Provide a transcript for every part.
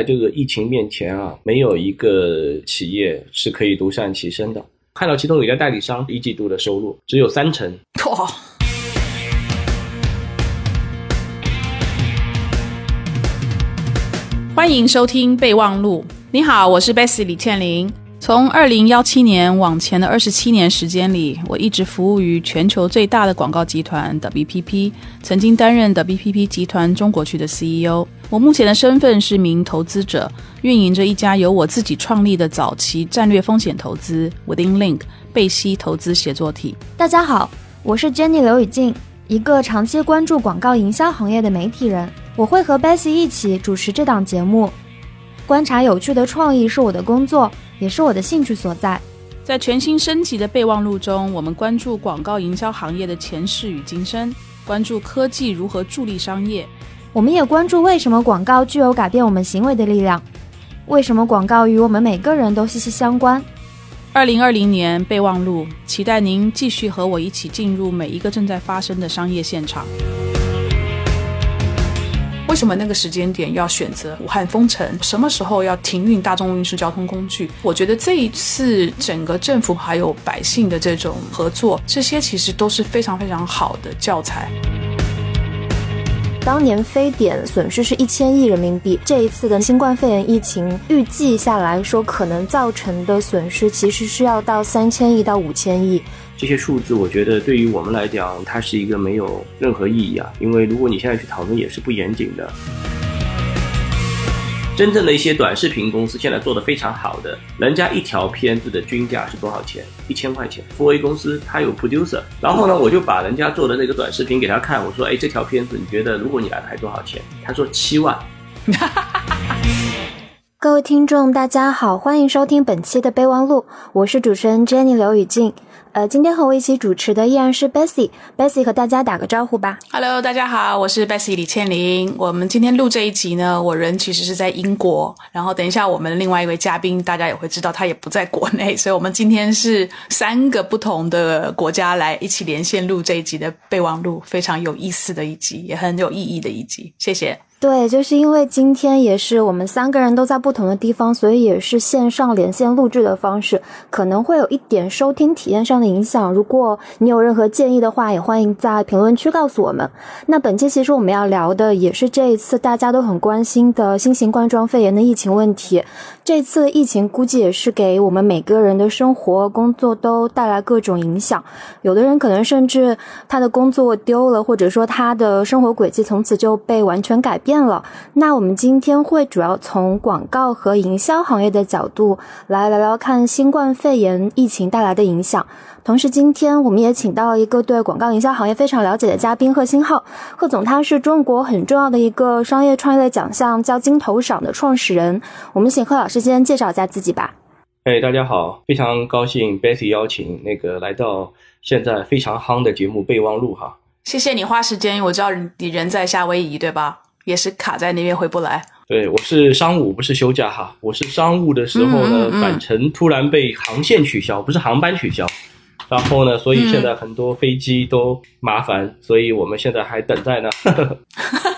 在这个疫情面前啊，没有一个企业是可以独善其身的。看到其中有一家代理商一季度的收入只有三成，哇！欢迎收听备忘录。你好，我是 Bessy 李倩玲。从二零幺七年往前的二十七年时间里，我一直服务于全球最大的广告集团 WPP，曾经担任的 WPP 集团中国区的 CEO。我目前的身份是名投资者，运营着一家由我自己创立的早期战略风险投资 Within Link 贝西投资协作体。大家好，我是 Jenny 刘雨静，一个长期关注广告营销行业的媒体人。我会和 Bessy 一起主持这档节目。观察有趣的创意是我的工作，也是我的兴趣所在。在全新升级的备忘录中，我们关注广告营销行业的前世与今生，关注科技如何助力商业。我们也关注为什么广告具有改变我们行为的力量，为什么广告与我们每个人都息息相关。二零二零年备忘录，期待您继续和我一起进入每一个正在发生的商业现场。为什么那个时间点要选择武汉封城？什么时候要停运大众运输交通工具？我觉得这一次整个政府还有百姓的这种合作，这些其实都是非常非常好的教材。当年非典损失是一千亿人民币，这一次的新冠肺炎疫情预计下来说，可能造成的损失其实是要到三千亿到五千亿。这些数字，我觉得对于我们来讲，它是一个没有任何意义啊。因为如果你现在去讨论，也是不严谨的。真正的一些短视频公司现在做的非常好的，人家一条片子的均价是多少钱？一千块钱。富 A 公司它有 producer，然后呢，我就把人家做的那个短视频给他看，我说，哎，这条片子你觉得如果你来拍多少钱？他说七万。各位听众，大家好，欢迎收听本期的备忘录，我是主持人 Jenny 刘雨静。呃，今天和我一起主持的依然是 Bessy。Bessy 和大家打个招呼吧。Hello，大家好，我是 Bessy 李倩玲。我们今天录这一集呢，我人其实是在英国。然后等一下，我们另外一位嘉宾，大家也会知道他也不在国内，所以我们今天是三个不同的国家来一起连线录这一集的备忘录，非常有意思的一集，也很有意义的一集。谢谢。对，就是因为今天也是我们三个人都在不同的地方，所以也是线上连线录制的方式，可能会有一点收听体验上的影响。如果你有任何建议的话，也欢迎在评论区告诉我们。那本期其实我们要聊的也是这一次大家都很关心的新型冠状肺炎的疫情问题。这次疫情估计也是给我们每个人的生活、工作都带来各种影响。有的人可能甚至他的工作丢了，或者说他的生活轨迹从此就被完全改变。变了，那我们今天会主要从广告和营销行业的角度来聊聊看新冠肺炎疫情带来的影响。同时，今天我们也请到了一个对广告营销行业非常了解的嘉宾贺新浩，贺总他是中国很重要的一个商业创业类奖项叫金头赏的创始人。我们请贺老师先介绍一下自己吧。哎，大家好，非常高兴 Betty 邀请那个来到现在非常夯的节目备忘录哈。谢谢你花时间，我知道你人在夏威夷对吧？也是卡在那边回不来。对，我是商务，不是休假哈。我是商务的时候呢，返程突然被航线取消，不是航班取消。然后呢，所以现在很多飞机都麻烦，所以我们现在还等在那。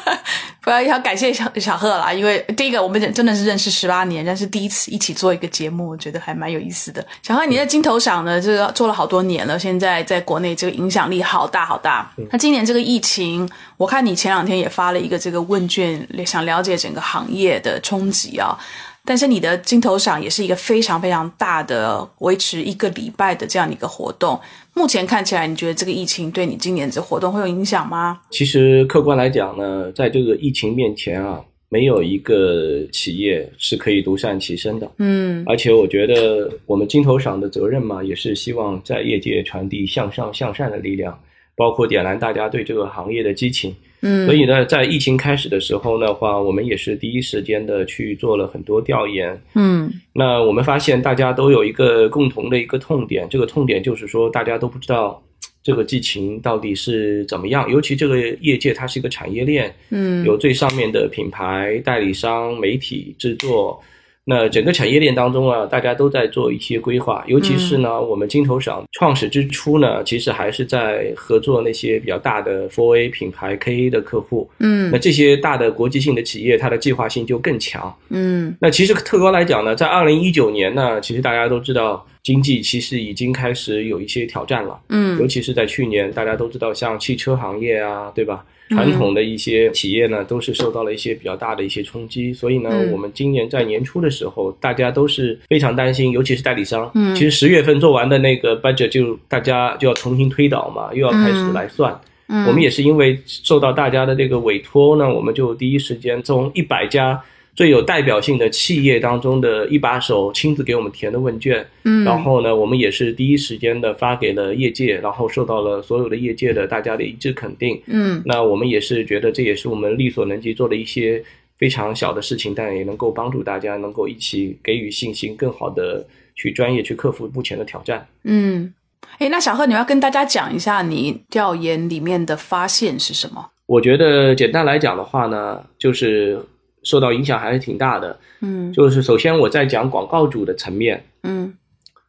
不要要感谢小小贺啦，因为第一个我们真的是认识十八年，但是第一次一起做一个节目，我觉得还蛮有意思的。小贺，你在金头赏呢，这个做了好多年了，现在在国内这个影响力好大好大。那今年这个疫情，我看你前两天也发了一个这个问卷，想了解整个行业的冲击啊。但是你的金头赏也是一个非常非常大的，维持一个礼拜的这样的一个活动。目前看起来，你觉得这个疫情对你今年这活动会有影响吗？其实客观来讲呢，在这个疫情面前啊，没有一个企业是可以独善其身的。嗯，而且我觉得我们金头赏的责任嘛，也是希望在业界传递向上向善的力量，包括点燃大家对这个行业的激情。嗯，所以呢，在疫情开始的时候的话，我们也是第一时间的去做了很多调研。嗯，那我们发现大家都有一个共同的一个痛点，这个痛点就是说，大家都不知道这个疫情到底是怎么样。尤其这个业界它是一个产业链，嗯，有最上面的品牌、代理商、媒体、制作，那整个产业链当中啊，大家都在做一些规划，尤其是呢，我们金投赏创始之初呢，其实还是在合作那些比较大的 4A 品牌 KA 的客户。嗯那这些大的国际性的企业，它的计划性就更强。嗯那其实特高来讲呢，在二零一九年呢，其实大家都知道，经济其实已经开始有一些挑战了。嗯尤嗯其是在去年，大家都知道，像汽车行业啊，对吧？传统的一些企业呢，都是受到了一些比较大的一些冲击。所以呢，嗯我们今年在年初的时候，大家都是非常担心，尤其是代理商。嗯其实十月份做完的那个 budget 就大家就要重新推导嘛，又要开始来算。嗯，我们也是因为受到大家的这个委托呢，我们就第一时间从一百家最有代表性的企业当中的一把手亲自给我们填的问卷，嗯然后呢，我们也是第一时间的发给了业界，然后受到了所有的业界的大家的一致肯定。嗯那我们也是觉得这也是我们力所能及做的一些非常小的事情，但也能够帮助大家能够一起给予信心，更好的去专业去克服目前的挑战。嗯，哎，那小贺，你要跟大家讲一下你调研里面的发现是什么？我觉得简单来讲的话呢，就是受到影响还是挺大的。嗯。就是首先我在讲广告主的层面，嗯。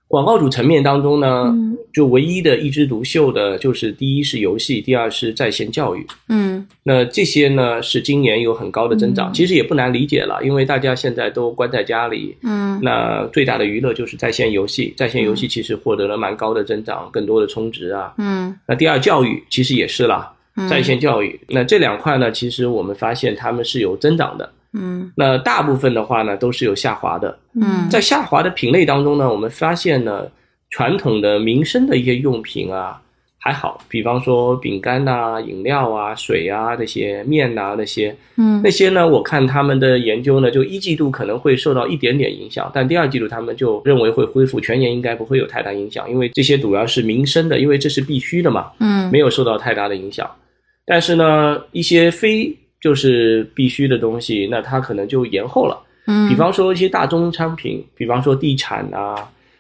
广告主层面当中呢，嗯。就唯一的一枝独秀的就是第一是游戏，第二是在线教育。嗯。那这些呢是今年有很高的增长，嗯。其实也不难理解了，因为大家现在都关在家里，嗯。那最大的娱乐就是在线游戏，在线游戏其实获得了蛮高的增长，更多的充值啊。嗯。那第二教育其实也是啦，嗯。在线教育，那这两块呢，其实我们发现他们是有增长的。嗯。那大部分的话呢，都是有下滑的。嗯。在下滑的品类当中呢，我们发现呢，传统的民生的一些用品啊还好，比方说饼干呐、饮料啊、水啊这些面呐、那些，嗯。那些呢，我看他们的研究呢，就一季度可能会受到一点点影响，但第二季度他们就认为会恢复，全年应该不会有太大影响，因为这些主要是民生的，因为这是必须的嘛，嗯。没有受到太大的影响。但是呢，一些非就是必须的东西，那它可能就延后了。嗯，比方说一些大宗商品，比方说地产啊，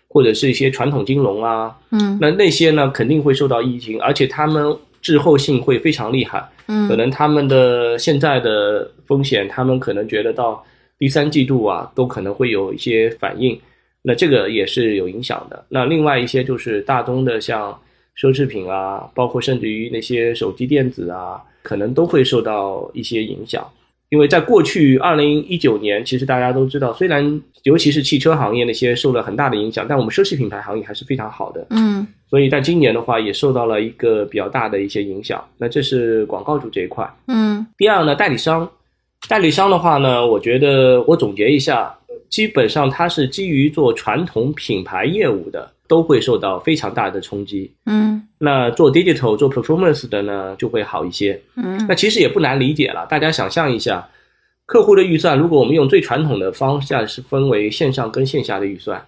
或者是一些传统金融啊，嗯那那些呢肯定会受到疫情，而且他们滞后性会非常厉害。嗯可能他们的现在的风险，他们可能觉得到第三季度啊，都可能会有一些反应。那这个也是有影响的。那另外一些就是大宗的，像奢侈品啊，包括甚至于那些手机电子啊，可能都会受到一些影响。因为在过去二零一九年，其实大家都知道，虽然尤其是汽车行业那些受了很大的影响，但我们奢侈品牌行业还是非常好的。嗯所以在今年的话，也受到了一个比较大的一些影响。那这是广告主这一块。嗯第二呢，代理商，代理商的话呢，我觉得我总结一下，基本上它是基于做传统品牌业务的，都会受到非常大的冲击。嗯那做 digital 做 performance 的呢，就会好一些。嗯那其实也不难理解了，大家想象一下，客户的预算，如果我们用最传统的方向是分为线上跟线下的预算，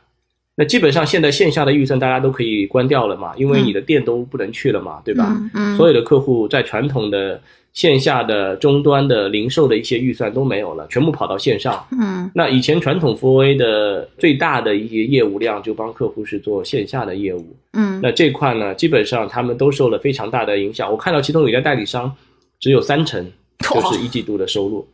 那基本上现在线下的预算大家都可以关掉了嘛，因为你的店都不能去了嘛，对吧？嗯所有的客户在传统的线下的终端的零售的一些预算都没有了，全部跑到线上。嗯那以前传统 4A 的最大的一些业务量就帮客户是做线下的业务，嗯那这块呢，基本上他们都受了非常大的影响。我看到其中有一家代理商只有三成就是一季度的收入，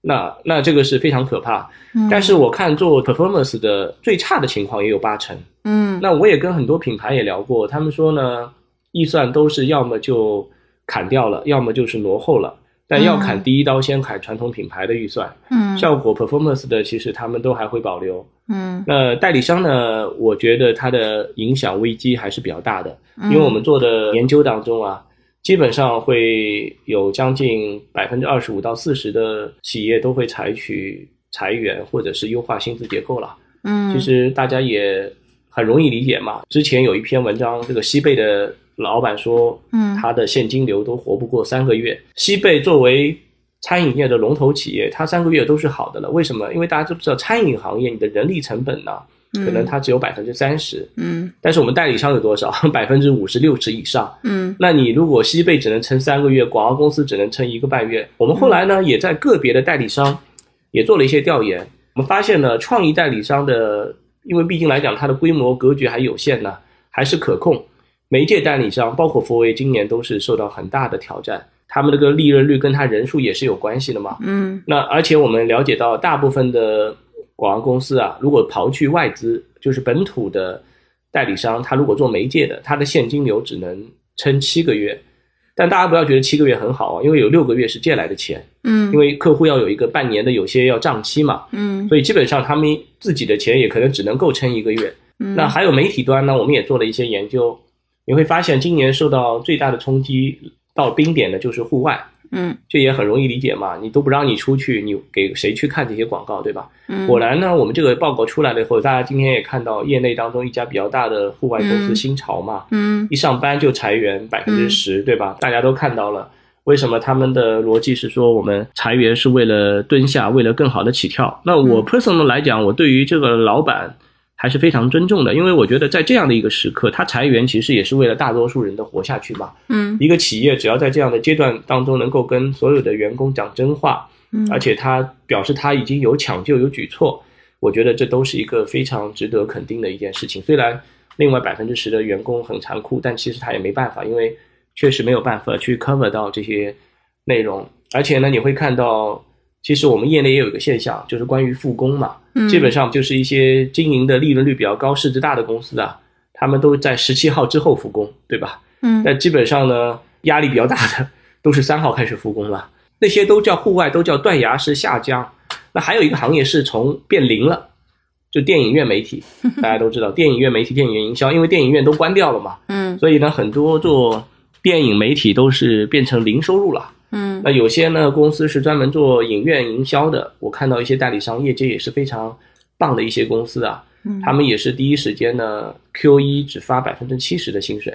那那这个是非常可怕。嗯但是我看做 performance 的最差的情况也有八成。嗯那我也跟很多品牌也聊过，他们说呢，预算都是要么就砍掉了，要么就是挪后了。但要砍嗯第一刀，先砍传统品牌的预算，嗯效果 performance 的其实他们都还会保留。嗯那代理商呢，我觉得它的影响危机还是比较大的，嗯因为我们做的研究当中啊，基本上会有将近百分之二十五到四十的企业都会采取裁员或者是优化薪资结构了。嗯其实大家也很容易理解嘛。之前有一篇文章，这个西贝的老板说，嗯他的现金流都活不过三个月。西贝作为餐饮业的龙头企业，它三个月都是好的了。为什么？因为大家都知道，餐饮行业你的人力成本呢，可能它只有百分之三十，嗯但是我们代理商有多少？百分之五十、六十以上。嗯那你如果西贝只能撑三个月，广告公司只能撑一个半月。我们后来呢，也在个别的代理商也做了一些调研，我们发现呢，创意代理商的，因为毕竟来讲它的规模格局还有限呢，还是可控。媒介代理商包括 4A 今年都是受到很大的挑战，他们这个利润率跟他人数也是有关系的嘛。嗯那而且我们了解到，大部分的广告公司啊，如果刨去外资，就是本土的代理商，他如果做媒介的，他的现金流只能撑七个月。但大家不要觉得七个月很好啊，因为有六个月是借来的钱，嗯因为客户要有一个半年的，有些要账期嘛，嗯所以基本上他们自己的钱也可能只能够撑一个月。嗯那还有媒体端呢，我们也做了一些研究，你会发现今年受到最大的冲击到冰点的就是户外，嗯这也很容易理解嘛，你都不让你出去，你给谁去看这些广告，对吧？嗯果然呢，我们这个报告出来了以后，大家今天也看到业内当中一家比较大的户外公司嗯新潮嘛，嗯一上班就裁员百分之十，对吧？大家都看到了。为什么他们的逻辑是说我们裁员是为了蹲下，为了更好的起跳？那我嗯 personal 来讲，我对于这个老板还是非常尊重的，因为我觉得在这样的一个时刻，他裁员其实也是为了大多数人的活下去嘛。嗯一个企业只要在这样的阶段当中能够跟所有的员工讲真话，嗯而且他表示他已经有抢救有举措，我觉得这都是一个非常值得肯定的一件事情。虽然另外百分之十的员工很残酷，但其实他也没办法，因为确实没有办法去 cover 到这些内容。而且呢，你会看到，其实我们业内也有一个现象，就是关于复工嘛，嗯基本上就是一些经营的利润率比较高、市值大的公司啊，他们都在十七号之后复工，对吧？嗯那基本上呢，压力比较大的都是三号开始复工了，那些都叫户外，都叫断崖式下降。那还有一个行业是从变零了，就电影院媒体，大家都知道，电影院媒体、电影院营销，因为电影院都关掉了嘛，嗯所以呢，很多做电影媒体都是变成零收入了。嗯那有些呢公司是专门做影院营销的，我看到一些代理商业界也是非常棒的一些公司啊，嗯他们也是第一时间呢 Q 一只发百分之七十的薪水。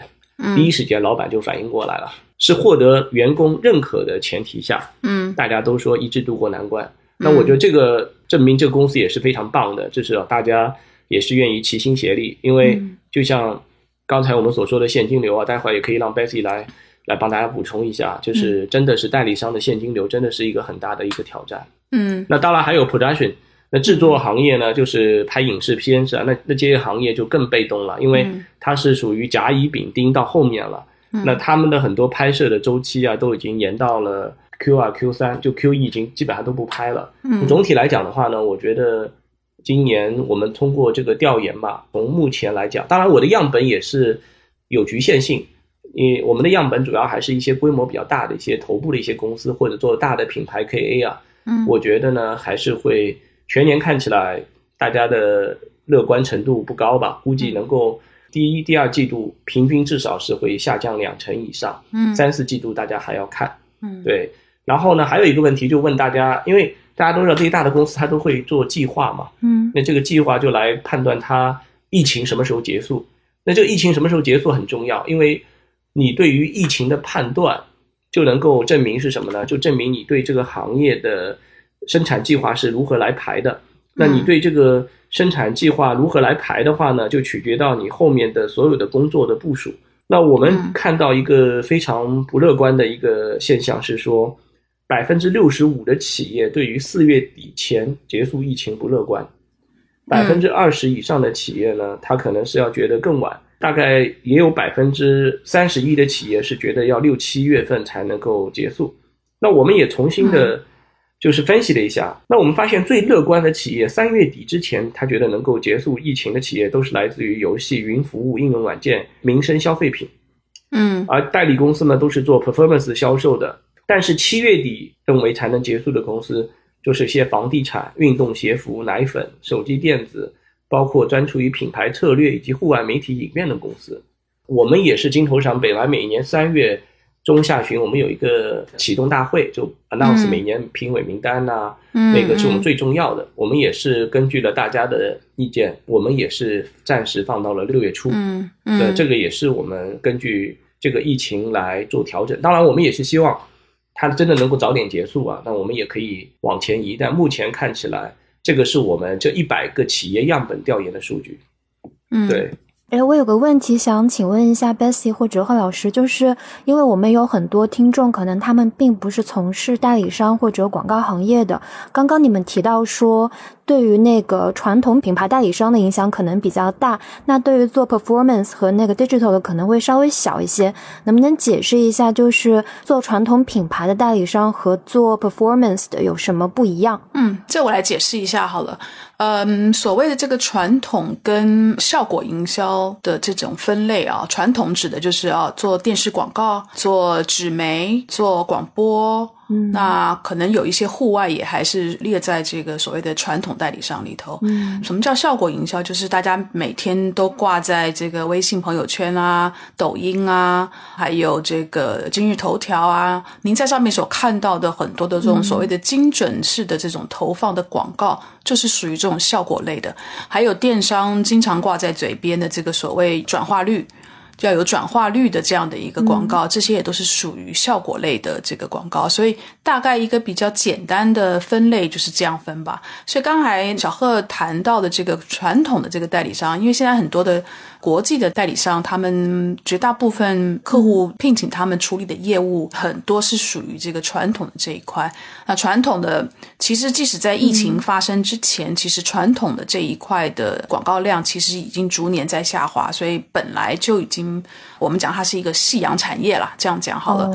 第一时间老板就反应过来了，是获得员工认可的前提下，嗯大家都说一致度过难关。那我觉得这个证明这个公司也是非常棒的，就是大家也是愿意齐心协力。因为嗯就像刚才我们所说的现金流啊，待会儿也可以让 Bessy 来来帮大家补充一下，就是真的是代理商的现金流真的是一个很大的一个挑战。嗯那当然还有 production，那制作行业呢，就是拍影视片是啊，那那这些行业就更被动了，因为嗯它是属于甲乙丙丁到后面了。那他们的很多拍摄的周期啊，都已经延到了 Q 二、Q 三，就 Q 一已经基本上都不拍了。嗯总体来讲的话呢，我觉得今年我们通过这个调研吧，从目前来讲，当然我的样本也是有局限性，因为我们的样本主要还是一些规模比较大的一些头部的一些公司或者做大的品牌 KA 啊，嗯。我觉得呢还是会全年看起来大家的乐观程度不高吧，估计能够第一、第二季度平均至少是会下降两成以上，嗯。三四季度大家还要看。嗯。对，然后呢，还有一个问题就问大家，因为大家都知道这些大的公司它都会做计划嘛，嗯。那这个计划就来判断它疫情什么时候结束。那这个疫情什么时候结束很重要，因为你对于疫情的判断就能够证明是什么呢？就证明你对这个行业的生产计划是如何来排的。那你对这个生产计划如何来排的话呢，就取决到你后面的所有的工作的部署。那我们嗯看到一个非常不乐观的一个现象是说，百分之六十五的企业对于四月底前结束疫情不乐观，百分之二十以上的企业呢，他可能是要觉得更晚，大概也有百分之三十一的企业是觉得要六七月份才能够结束。那我们也重新的，就是分析了一下，那我们发现最乐观的企业，三月底之前他觉得能够结束疫情的企业，都是来自于游戏、云服务、应用软件、民生消费品。嗯而代理公司呢都是做 performance 销售的，但是七月底认为才能结束的公司，就是一些房地产、运动鞋服、奶粉、手机电子，包括专注于品牌策略以及户外媒体影院的公司。我们也是金投赏本来每年三月中下旬，我们有一个启动大会，就 announce 嗯每年评委名单呐、嗯那个是我们最重要的。我们也是根据了大家的意见，我们也是暂时放到了六月初。嗯对，嗯这个也是我们根据这个疫情来做调整。当然，我们也是希望它真的能够早点结束啊。那我们也可以往前移，但目前看起来，这个是我们这一百个企业样本调研的数据。嗯对，哎，我有个问题想请问一下 Bessy 或者贺老师，就是因为我们有很多听众，可能他们并不是从事代理商或者广告行业的。刚刚你们提到说，对于那个传统品牌代理商的影响可能比较大，那对于做 performance 和那个 digital 的可能会稍微小一些。能不能解释一下，就是做传统品牌的代理商和做 performance 的有什么不一样？嗯，这我来解释一下好了。嗯，所谓的这个传统跟效果营销的这种分类啊，传统指的就是啊做电视广告、做纸媒、做广播。嗯，那可能有一些户外也还是列在这个所谓的传统代理商里头。嗯，什么叫效果营销？就是大家每天都挂在这个微信朋友圈啊、抖音啊，还有这个今日头条啊，您在上面所看到的很多的这种所谓的精准式的这种投放的广告，就是属于这种效果类的。还有电商经常挂在嘴边的这个所谓转化率。要有转化率的这样的一个广告，这些也都是属于效果类的这个广告，所以大概一个比较简单的分类就是这样分吧。所以刚才小贺谈到的这个传统的这个代理商，因为现在很多的。国际的代理商，他们绝大部分客户聘请他们处理的业务，很多是属于这个传统的这一块。那传统的，其实即使在疫情发生之前，其实传统的这一块的广告量其实已经逐年在下滑，所以本来就已经，我们讲它是一个夕阳产业啦，这样讲好了。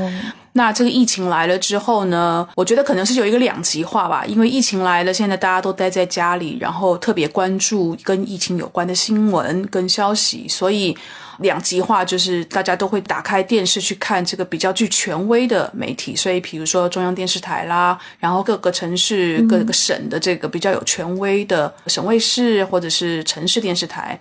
那这个疫情来了之后呢？我觉得可能是有一个两极化吧，因为疫情来了，现在大家都待在家里，然后特别关注跟疫情有关的新闻跟消息，所以两极化就是大家都会打开电视去看这个比较具权威的媒体，所以比如说中央电视台啦，然后各个城市各个省的这个比较有权威的省卫视或者是城市电视台。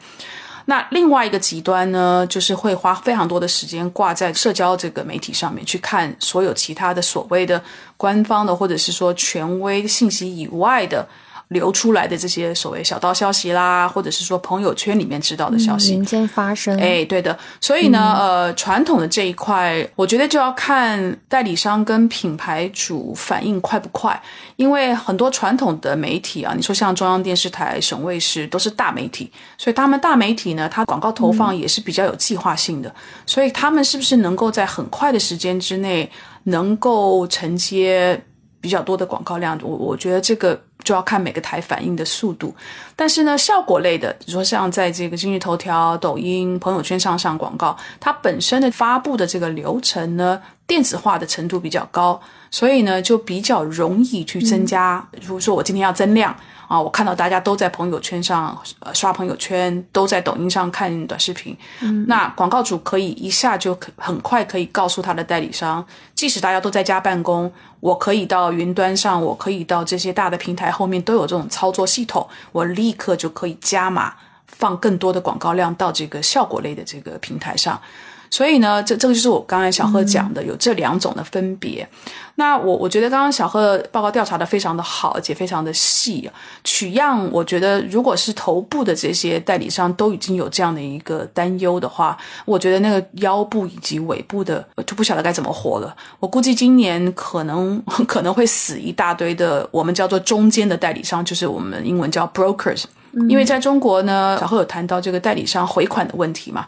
那另外一个极端呢，就是会花非常多的时间挂在社交这个媒体上面去看所有其他的所谓的官方的或者是说权威信息以外的。流出来的这些所谓小道消息啦，或者是说朋友圈里面知道的消息，民间发生，哎，对的。所以呢，呃，传统的这一块，我觉得就要看代理商跟品牌主反应快不快。因为很多传统的媒体啊，你说像中央电视台、省卫视都是大媒体，所以他们大媒体呢，它广告投放也是比较有计划性的。所以他们是不是能够在很快的时间之内，能够承接比较多的广告量？我我觉得这个。就要看每个台反应的速度，但是呢，效果类的，比如说像在这个今日头条、抖音、朋友圈上上广告，它本身的发布的这个流程呢，电子化的程度比较高，所以呢，就比较容易去增加。如果说我今天要增量。啊，我看到大家都在朋友圈上呃刷朋友圈，都在抖音上看短视频。嗯，那广告主可以一下就很快可以告诉他的代理商，即使大家都在家办公，我可以到云端上，我可以到这些大的平台后面都有这种操作系统，我立刻就可以加码放更多的广告量到这个效果类的这个平台上。所以呢，这这个就是我刚才小贺讲的，有这两种的分别。那我我觉得刚刚小贺报告调查的非常的好，而且非常的细。取样，我觉得如果是头部的这些代理商都已经有这样的一个担忧的话，我觉得那个腰部以及尾部的就不晓得该怎么活了。我估计今年可能 可能会死一大堆的，我们叫做中间的代理商，就是我们英文叫 brokers。因为在中国呢，小贺有谈到这个代理商回款的问题嘛。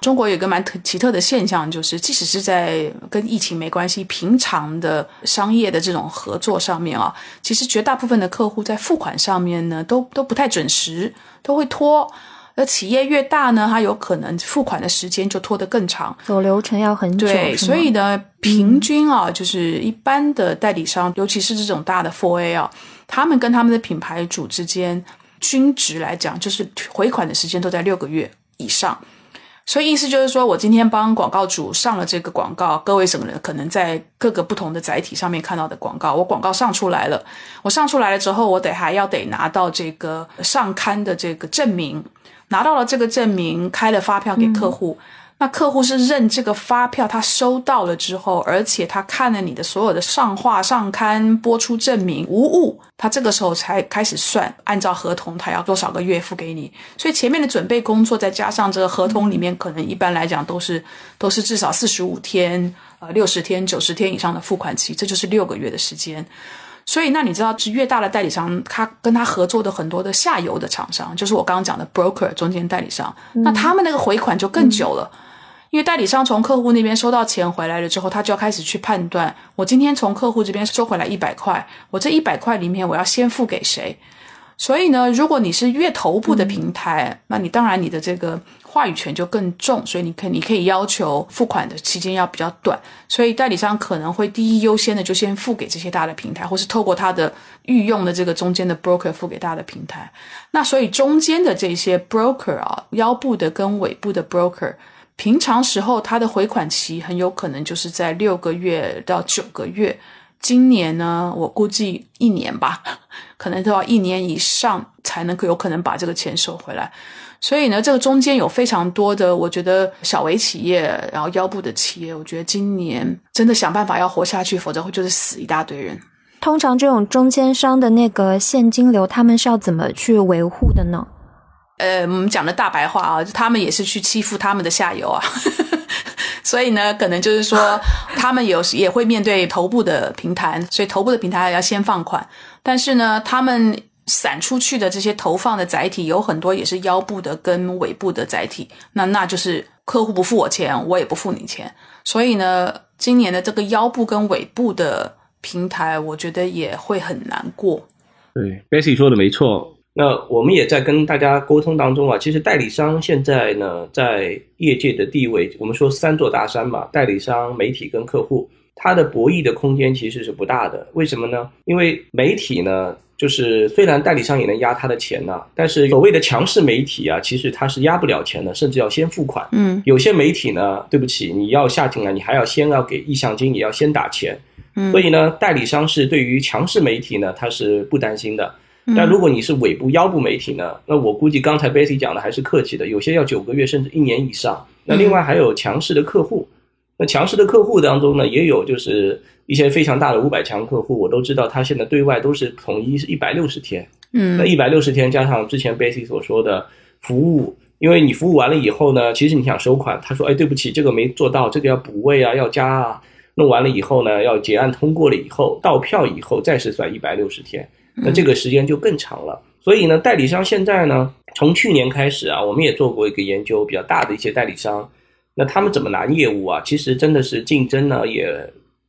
中国有个蛮特奇特的现象，就是即使是在跟疫情没关系、平常的商业的这种合作上面啊，其实绝大部分的客户在付款上面呢，都都不太准时，都会拖。而企业越大呢，它有可能付款的时间就拖得更长，走流程要很久。对，所以呢，平均啊，就是一般的代理商，尤其是这种大的 Four A 啊，他们跟他们的品牌主之间。均值来讲，就是回款的时间都在六个月以上，所以意思就是说，我今天帮广告主上了这个广告，各位什么人可能在各个不同的载体上面看到的广告，我广告上出来了，我上出来了之后，我得还要得拿到这个上刊的这个证明，拿到了这个证明，开了发票给客户。那客户是认这个发票，他收到了之后，而且他看了你的所有的上画、上刊、播出证明无误，他这个时候才开始算，按照合同他要多少个月付给你。所以前面的准备工作，再加上这个合同里面，可能一般来讲都是都是至少四十五天、呃六十天、九十天以上的付款期，这就是六个月的时间。所以那你知道，是越大的代理商，他跟他合作的很多的下游的厂商，就是我刚刚讲的 broker 中间代理商，那他们那个回款就更久了。因为代理商从客户那边收到钱回来了之后，他就要开始去判断：我今天从客户这边收回来一百块，我这一百块里面我要先付给谁？所以呢，如果你是越头部的平台，那你当然你的这个话语权就更重，所以你可以你可以要求付款的期间要比较短，所以代理商可能会第一优先的就先付给这些大的平台，或是透过他的御用的这个中间的 broker 付给大的平台。那所以中间的这些 broker 啊，腰部的跟尾部的 broker，平常时候它的回款期很有可能就是在六个月到九个月。今年呢，我估计一年吧，可能都要一年以上才能够有可能把这个钱收回来。所以呢，这个中间有非常多的，我觉得小微企业，然后腰部的企业，我觉得今年真的想办法要活下去，否则会就是死一大堆人。通常这种中间商的那个现金流，他们是要怎么去维护的呢？呃，我们讲的大白话啊，他们也是去欺负他们的下游啊。所以呢，可能就是说，他们有时也会面对头部的平台，所以头部的平台要先放款。但是呢，他们散出去的这些投放的载体有很多也是腰部的跟尾部的载体，那那就是客户不付我钱，我也不付你钱。所以呢，今年的这个腰部跟尾部的平台，我觉得也会很难过。对，Bessy 说的没错。那我们也在跟大家沟通当中啊，其实代理商现在呢，在业界的地位，我们说三座大山嘛，代理商、媒体跟客户，它的博弈的空间其实是不大的。为什么呢？因为媒体呢，就是虽然代理商也能压他的钱呢，但是所谓的强势媒体啊，其实他是压不了钱的，甚至要先付款。嗯，有些媒体呢，对不起，你要下进来，你还要先要给意向金，也要先打钱。嗯，所以呢，代理商是对于强势媒体呢，他是不担心的。但如果你是尾部腰部媒体呢？那我估计刚才 Betty 讲的还是客气的，有些要九个月甚至一年以上。那另外还有强势的客户，那强势的客户当中呢，也有就是一些非常大的五百强客户，我都知道他现在对外都是统一是一百六十天。嗯，那一百六十天加上之前 Betty 所说的服务，因为你服务完了以后呢，其实你想收款，他说哎对不起，这个没做到，这个要补位啊，要加啊，弄完了以后呢，要结案通过了以后到票以后再是算一百六十天。那这个时间就更长了，所以呢，代理商现在呢，从去年开始啊，我们也做过一个研究，比较大的一些代理商，那他们怎么拿业务啊？其实真的是竞争呢，也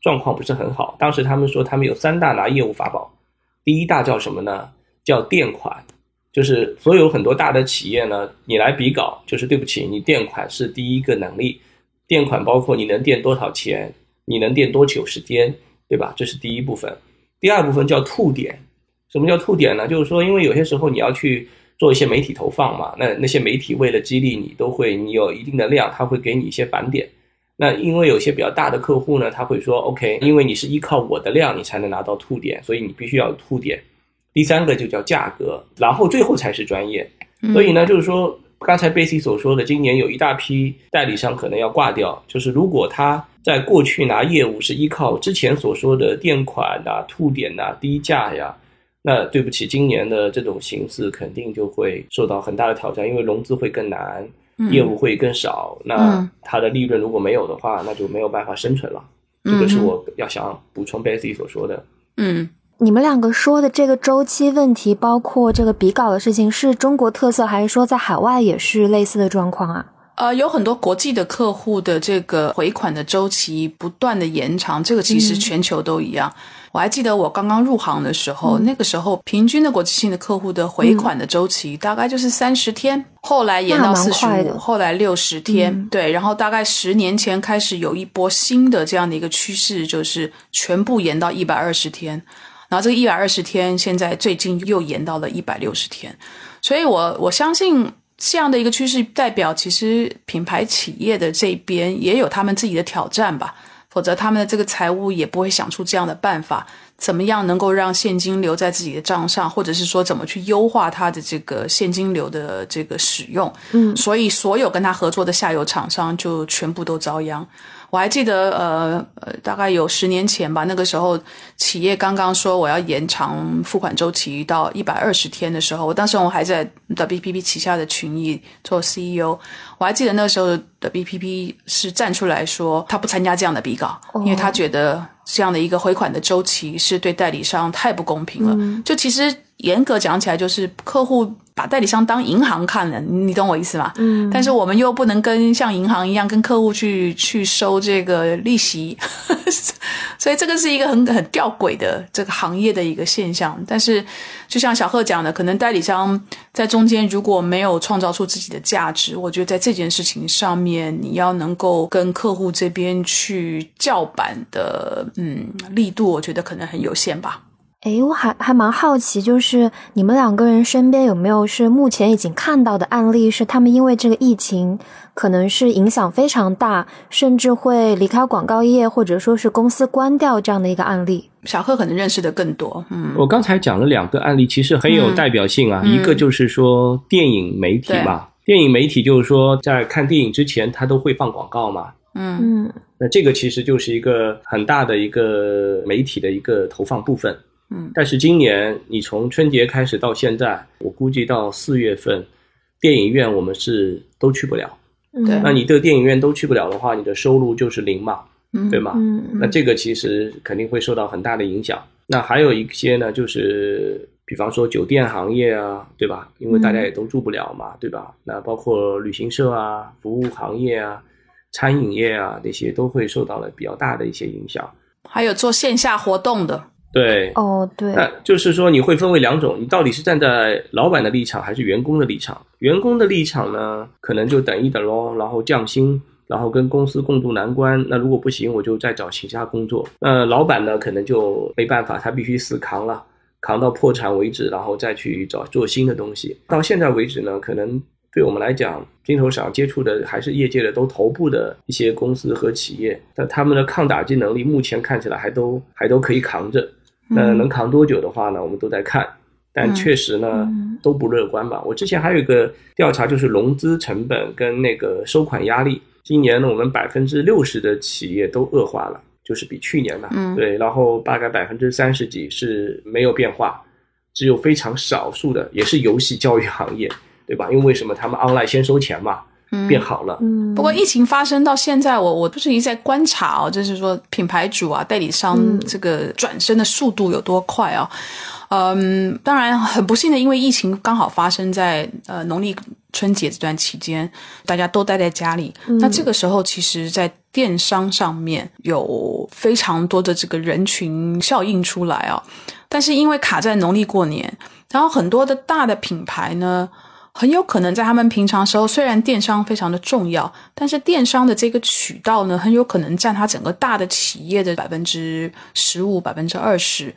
状况不是很好。当时他们说他们有三大拿业务法宝，第一大叫什么呢？叫垫款，就是所有很多大的企业呢，你来比稿，就是对不起，你垫款是第一个能力，垫款包括你能垫多少钱，你能垫多久时间，对吧？这是第一部分。第二部分叫吐点。什么叫吐点呢？就是说，因为有些时候你要去做一些媒体投放嘛，那那些媒体为了激励你，都会你有一定的量，他会给你一些返点。那因为有些比较大的客户呢，他会说 OK，因为你是依靠我的量，你才能拿到吐点，所以你必须要有吐点。第三个就叫价格，然后最后才是专业。所以呢，就是说刚才贝西所说的，今年有一大批代理商可能要挂掉，就是如果他在过去拿业务是依靠之前所说的垫款呐、吐点呐、低价呀。那对不起，今年的这种形式肯定就会受到很大的挑战，因为融资会更难，业务会更少。那它的利润如果没有的话，那就没有办法生存了。这个是我要想补充 Bessy 所说的。嗯，你们两个说的这个周期问题，包括这个比稿的事情，是中国特色，还是说在海外也是类似的状况啊？呃，有很多国际的客户的这个回款的周期不断的延长，这个其实全球都一样。我还记得我刚刚入行的时候，那个时候平均的国际性的客户的回款的周期大概就是三十天，后来延到四十五，后来六十天，对，然后大概十年前开始有一波新的这样的一个趋势，就是全部延到一百二十天，然后这个一百二十天现在最近又延到了一百六十天，所以我我相信这样的一个趋势代表，其实品牌企业的这边也有他们自己的挑战吧。否则，他们的这个财务也不会想出这样的办法。怎么样能够让现金留在自己的账上，或者是说怎么去优化它的这个现金流的这个使用？嗯，所以所有跟他合作的下游厂商就全部都遭殃。我还记得，呃呃，大概有十年前吧，那个时候企业刚刚说我要延长付款周期到一百二十天的时候，我当时我还在 WPP 旗下的群益做 CEO，我还记得那个时候的 WPP 是站出来说他不参加这样的比稿，因为他觉得这样的一个回款的周期是对代理商太不公平了。就其实严格讲起来，就是客户把代理商当银行看了，你懂我意思吗？嗯，但是我们又不能跟像银行一样跟客户去去收这个利息，所以这个是一个很很吊诡的这个行业的一个现象。但是就像小贺讲的，可能代理商在中间如果没有创造出自己的价值，我觉得在这件事情上面，你要能够跟客户这边去叫板的，嗯，力度，我觉得可能很有限吧。诶，我还还蛮好奇，就是你们两个人身边有没有是目前已经看到的案例，是他们因为这个疫情，可能是影响非常大，甚至会离开广告业，或者说是公司关掉这样的一个案例？小贺可能认识的更多，嗯，我刚才讲了两个案例，其实很有代表性啊。嗯一个就是说电影媒体嘛，电影媒体就是说在看电影之前，他都会放广告嘛。嗯嗯那这个其实就是一个很大的一个媒体的一个投放部分。嗯但是今年你从春节开始到现在，我估计到四月份，电影院我们是都去不了。嗯，对那你的电影院都去不了的话，你的收入就是零嘛，嗯，对吗？嗯那这个其实肯定会受到很大的影响。那还有一些呢，就是比方说酒店行业啊，对吧？因为大家也都住不了嘛，对吧？那包括旅行社啊、服务行业啊、餐饮业啊，这些都会受到了比较大的一些影响。还有做线下活动的，对，哦对，那就是说你会分为两种，你到底是站在老板的立场还是员工的立场？员工的立场呢，可能就等一等咯，然后降薪，然后跟公司共度难关。那如果不行，我就再找其他工作。那老板呢，可能就没办法，他必须死扛了，扛到破产为止，然后再去找做新的东西。到现在为止呢，可能对我们来讲，金头厂接触的还是业界的都头部的一些公司和企业，但他们的抗打击能力目前看起来还都还都可以扛着。那嗯能扛多久的话呢？我们都在看，但嗯确实呢、嗯都不乐观吧。我之前还有一个调查，就是融资成本跟那个收款压力。今年呢，我们百分之六十的企业都恶化了，就是比去年呢，嗯对，然后大概百分之三十几是没有变化，只有非常少数的，也是游戏教育行业，对吧？因为为什么他们 online 先收钱嘛，嗯变好了，嗯，不过疫情发生到现在，我我不是一直在观察哦，就是说品牌主啊、代理商嗯这个转身的速度有多快啊、嗯，当然很不幸的，因为疫情刚好发生在呃农历春节这段期间，大家都待在家里。那这个时候，其实，在电商上面有非常多的这个人群效应出来啊、但是因为卡在农历过年，然后很多的大的品牌呢。很有可能在他们平常时候，虽然电商非常的重要，但是电商的这个渠道呢，很有可能占他整个大的企业的百分之十五、百分之二十。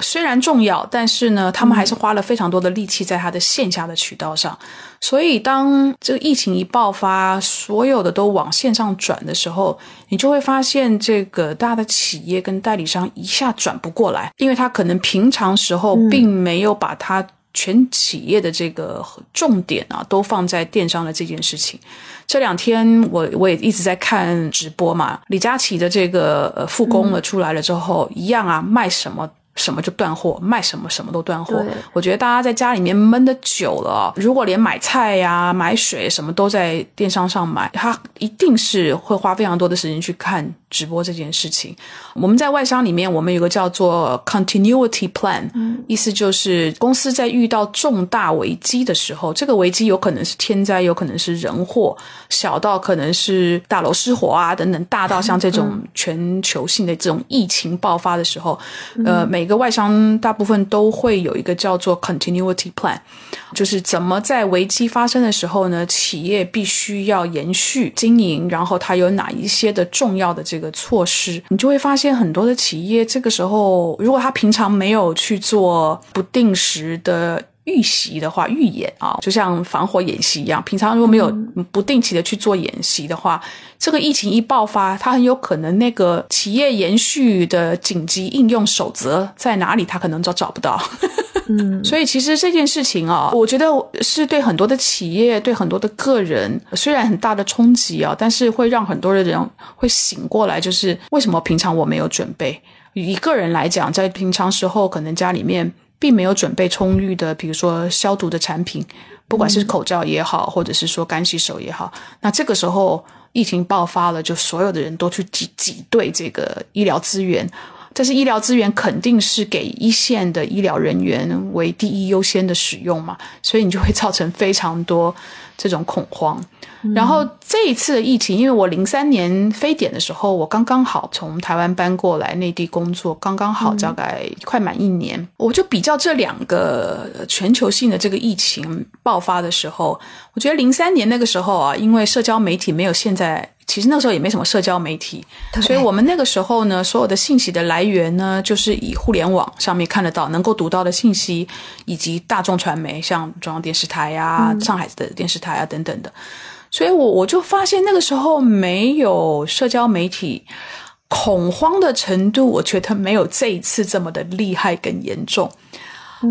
虽然重要，但是呢，他们还是花了非常多的力气在他的线下的渠道上。所以，当这个疫情一爆发，所有的都往线上转的时候，你就会发现，这个大的企业跟代理商一下转不过来，因为他可能平常时候并没有把它全企业的这个重点啊，都放在电商的这件事情。这两天我我也一直在看直播嘛，李佳琦的这个呃复工了出来了之后，一样啊，卖什么。什么就断货，卖什么什么都断货。我觉得大家在家里面闷的久了哦，如果连买菜呀、买水什么都在电商上买，他一定是会花非常多的时间去看直播这件事情。我们在外商里面，我们有个叫做 continuity plan，、意思就是公司在遇到重大危机的时候，这个危机有可能是天灾，有可能是人祸，小到可能是大楼失火啊等等，大到像这种全球性的这种疫情爆发的时候，呃，每一个外商大部分都会有一个叫做 continuity plan，就是怎么在危机发生的时候呢，企业必须要延续经营，然后它有哪一些的重要的这个措施，你就会发现很多的企业这个时候，如果他平常没有去做不定时的。预习的话，预演啊，就像防火演习一样。平常如果没有不定期的去做演习的话，这个疫情一爆发，它很有可能那个企业延续的紧急应用守则在哪里，他可能都找不到。嗯 所以其实这件事情啊，我觉得是对很多的企业、对很多的个人，虽然很大的冲击啊，但是会让很多的人会醒过来，就是为什么平常我没有准备？以个人来讲，在平常时候可能家里面并没有准备充裕的，比如说消毒的产品，不管是口罩也好，或者是说干洗手也好，那这个时候疫情爆发了，就所有的人都去挤挤兑这个医疗资源。但是医疗资源肯定是给一线的医疗人员为第一优先的使用嘛，所以你就会造成非常多这种恐慌。然后这一次的疫情，因为我零三年非典的时候，我刚刚好从台湾搬过来内地工作，刚刚好大概快满一年，我就比较这两个全球性的这个疫情爆发的时候，我觉得零三年那个时候啊，因为社交媒体没有现在。其实那时候也没什么社交媒体，所以我们那个时候呢，所有的信息的来源呢，就是以互联网上面看得到、能够读到的信息，以及大众传媒，像中央电视台啊、上海的电视台啊等等的。所以我我就发现那个时候没有社交媒体，恐慌的程度，我觉得没有这一次这么的厉害跟严重。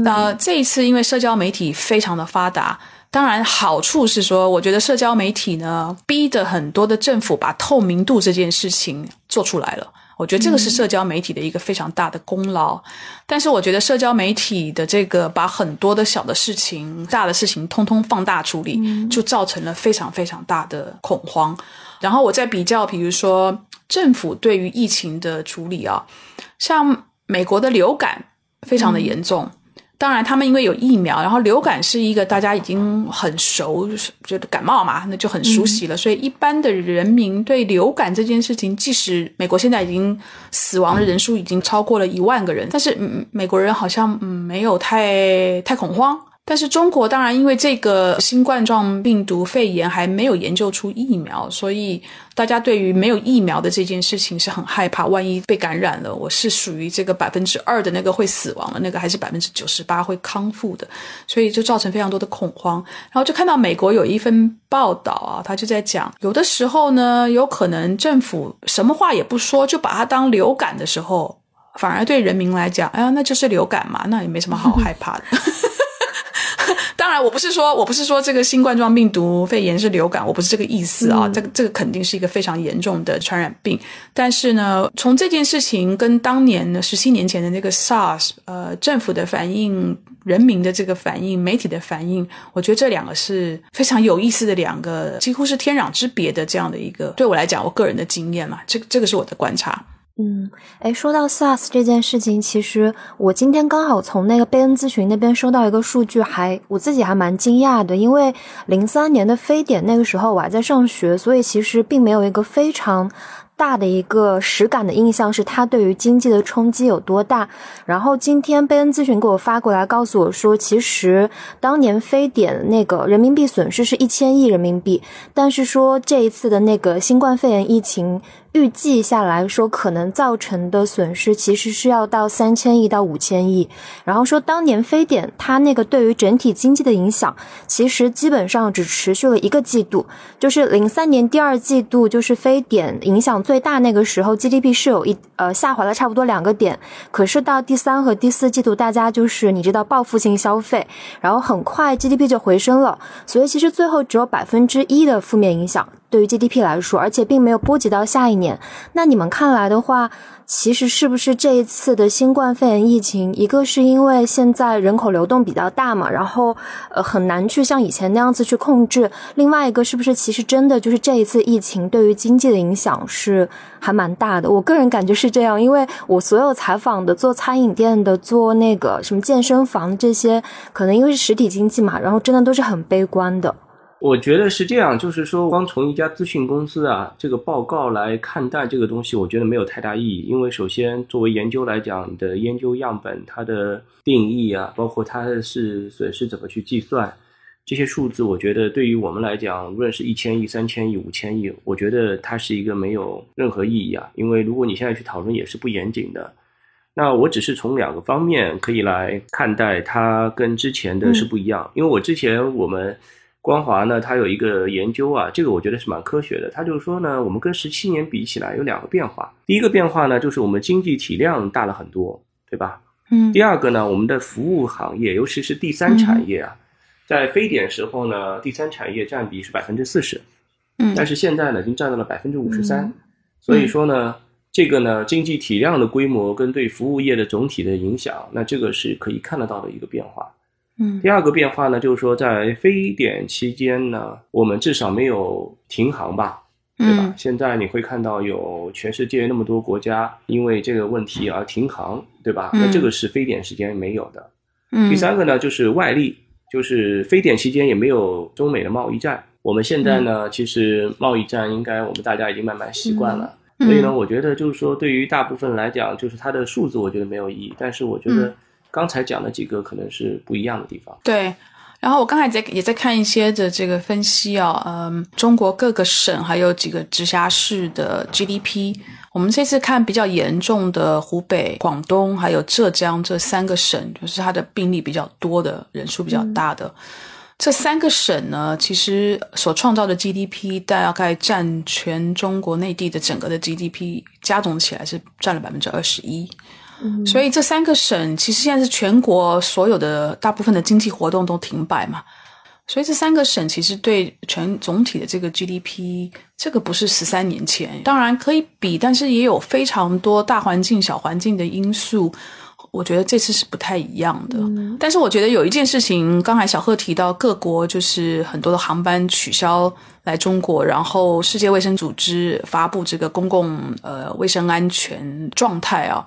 那这一次因为社交媒体非常的发达。当然，好处是说，我觉得社交媒体呢，逼着很多的政府把透明度这件事情做出来了。我觉得这个是社交媒体的一个非常大的功劳。但是，我觉得社交媒体的这个把很多的小的事情、大的事情通通放大处理，就造成了非常非常大的恐慌。然后，我再比较，比如说政府对于疫情的处理啊，像美国的流感非常的严重。当然，他们因为有疫苗，然后流感是一个大家已经很熟，觉得感冒嘛，那就很熟悉了。所以一般的人民对流感这件事情，即使美国现在已经死亡的人数已经超过了一万个人，但是嗯美国人好像嗯没有太太恐慌。但是中国当然，因为这个新冠状病毒肺炎还没有研究出疫苗，所以大家对于没有疫苗的这件事情是很害怕。万一被感染了，我是属于这个百分之二的那个会死亡的那个，还是百分之九十八会康复的？所以就造成非常多的恐慌。然后就看到美国有一份报道啊，他就在讲，有的时候呢，有可能政府什么话也不说，就把它当流感的时候，反而对人民来讲，哎呀，那就是流感嘛，那也没什么好害怕的。我不是说，我不是说这个新冠状病毒肺炎是流感，我不是这个意思啊。这个这个肯定是一个非常严重的传染病。但是呢，从这件事情跟当年呢十七年前的那个 SARS，呃，政府的反应、人民的这个反应、媒体的反应，我觉得这两个是非常有意思的两个，几乎是天壤之别的这样的一个，对我来讲，我个人的经验嘛，这这个是我的观察。嗯，哎，说到 SaaS 这件事情，其实我今天刚好从那个贝恩咨询那边收到一个数据，还我自己还蛮惊讶的，因为零三年的非典那个时候我还在上学，所以其实并没有一个非常。大的一个实感的印象是它对于经济的冲击有多大。然后今天贝恩咨询给我发过来，告诉我说，其实当年非典那个人民币损失是一千亿人民币，但是说这一次的那个新冠肺炎疫情预计下来说，可能造成的损失其实是要到三千亿到五千亿。然后说当年非典它那个对于整体经济的影响，其实基本上只持续了一个季度，就是零三年第二季度，就是非典影响。最大那个时候 GDP 是有一呃下滑了差不多两个点，可是到第三和第四季度，大家就是你知道报复性消费，然后很快 GDP 就回升了，所以其实最后只有百分之一的负面影响。对于 GDP 来说，而且并没有波及到下一年。那你们看来的话，其实是不是这一次的新冠肺炎疫情，一个是因为现在人口流动比较大嘛，然后呃很难去像以前那样子去控制；另外一个是不是其实真的就是这一次疫情对于经济的影响是还蛮大的？我个人感觉是这样，因为我所有采访的做餐饮店的、做那个什么健身房这些，可能因为是实体经济嘛，然后真的都是很悲观的。我觉得是这样，就是说，光从一家咨询公司啊这个报告来看待这个东西，我觉得没有太大意义。因为首先，作为研究来讲，你的研究样本它的定义啊，包括它是损失怎么去计算，这些数字，我觉得对于我们来讲，无论是一千亿、三千亿、五千亿，我觉得它是一个没有任何意义啊。因为如果你现在去讨论，也是不严谨的。那我只是从两个方面可以来看待它跟之前的是不一样。因为我之前我们。光华呢，它有一个研究啊，这个我觉得是蛮科学的。它就是说呢，我们跟十七年比起来有两个变化。第一个变化呢，就是我们经济体量大了很多，对吧？嗯。第二个呢，我们的服务行业，尤其是第三产业啊，在非典时候呢，第三产业占比是百分之四十，嗯。但是现在呢，已经占到了百分之五十三。所以说呢，这个呢，经济体量的规模跟对服务业的总体的影响，那这个是可以看得到的一个变化。嗯，第二个变化呢，就是说在非典期间呢，我们至少没有停航吧，对吧？嗯现在你会看到有全世界那么多国家因为这个问题而停航，对吧？嗯那这个是非典时间没有的。嗯，第三个呢，就是外力，就是非典期间也没有中美的贸易战。我们现在呢，其实贸易战应该我们大家已经慢慢习惯了。嗯所以呢，我觉得就是说，对于大部分来讲，就是它的数字我觉得没有意义，但是我觉得嗯刚才讲的几个可能是不一样的地方。对。然后我刚才在也在看一些的这个分析啊，嗯，中国各个省还有几个直辖市的 GDP，我们这次看比较严重的湖北、广东还有浙江这三个省，就是它的病例比较多的人数比较大的。这三个省呢，其实所创造的 GDP 大概占全中国内地的整个的 GDP 加总起来是占了百分之二十一。所以这三个省其实现在是全国所有的大部分的经济活动都停摆嘛，所以这三个省其实对全总体的这个 GDP，这个不是十三年前，当然可以比，但是也有非常多大环境、小环境的因素。我觉得这次是不太一样的，但是我觉得有一件事情，刚才小贺提到各国就是很多的航班取消来中国，然后世界卫生组织发布这个公共呃卫生安全状态啊，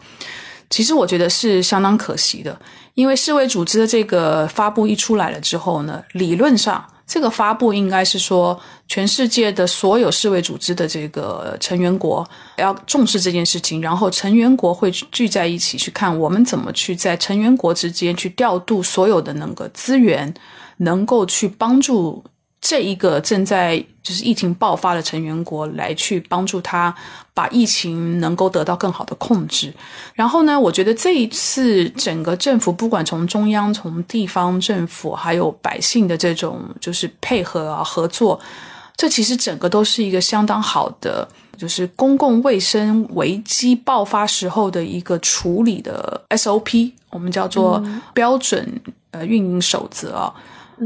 其实我觉得是相当可惜的，因为世卫组织的这个发布一出来了之后呢，理论上这个发布应该是说，全世界的所有世卫组织的这个成员国要重视这件事情，然后成员国会聚在一起去看我们怎么去在成员国之间去调度所有的那个资源，能够去帮助。这一个正在就是疫情爆发的成员国来去帮助他把疫情能够得到更好的控制。然后呢，我觉得这一次整个政府，不管从中央、从地方政府，还有百姓的这种就是配合啊、合作，这其实整个都是一个相当好的，就是公共卫生危机爆发时候的一个处理的 SOP，我们叫做标准呃运营守则。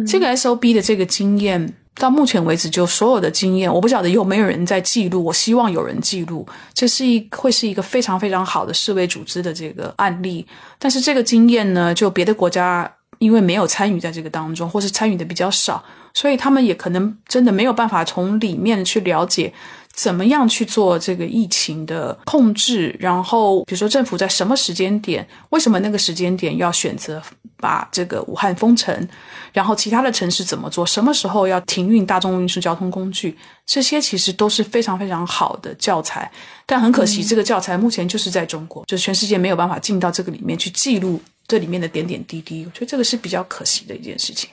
这个 S O B 的这个经验，到目前为止就所有的经验，我不晓得有没有人在记录，我希望有人记录，这是一会是一个非常非常好的世卫组织的这个案例。但是这个经验呢，就别的国家因为没有参与在这个当中，或是参与的比较少，所以他们也可能真的没有办法从里面去了解。怎么样去做这个疫情的控制？然后，比如说政府在什么时间点，为什么那个时间点要选择把这个武汉封城？然后其他的城市怎么做？什么时候要停运大众运输交通工具？这些其实都是非常非常好的教材。但很可惜，这个教材目前就是在中国，就是全世界没有办法进到这个里面去记录这里面的点点滴滴。我觉得这个是比较可惜的一件事情。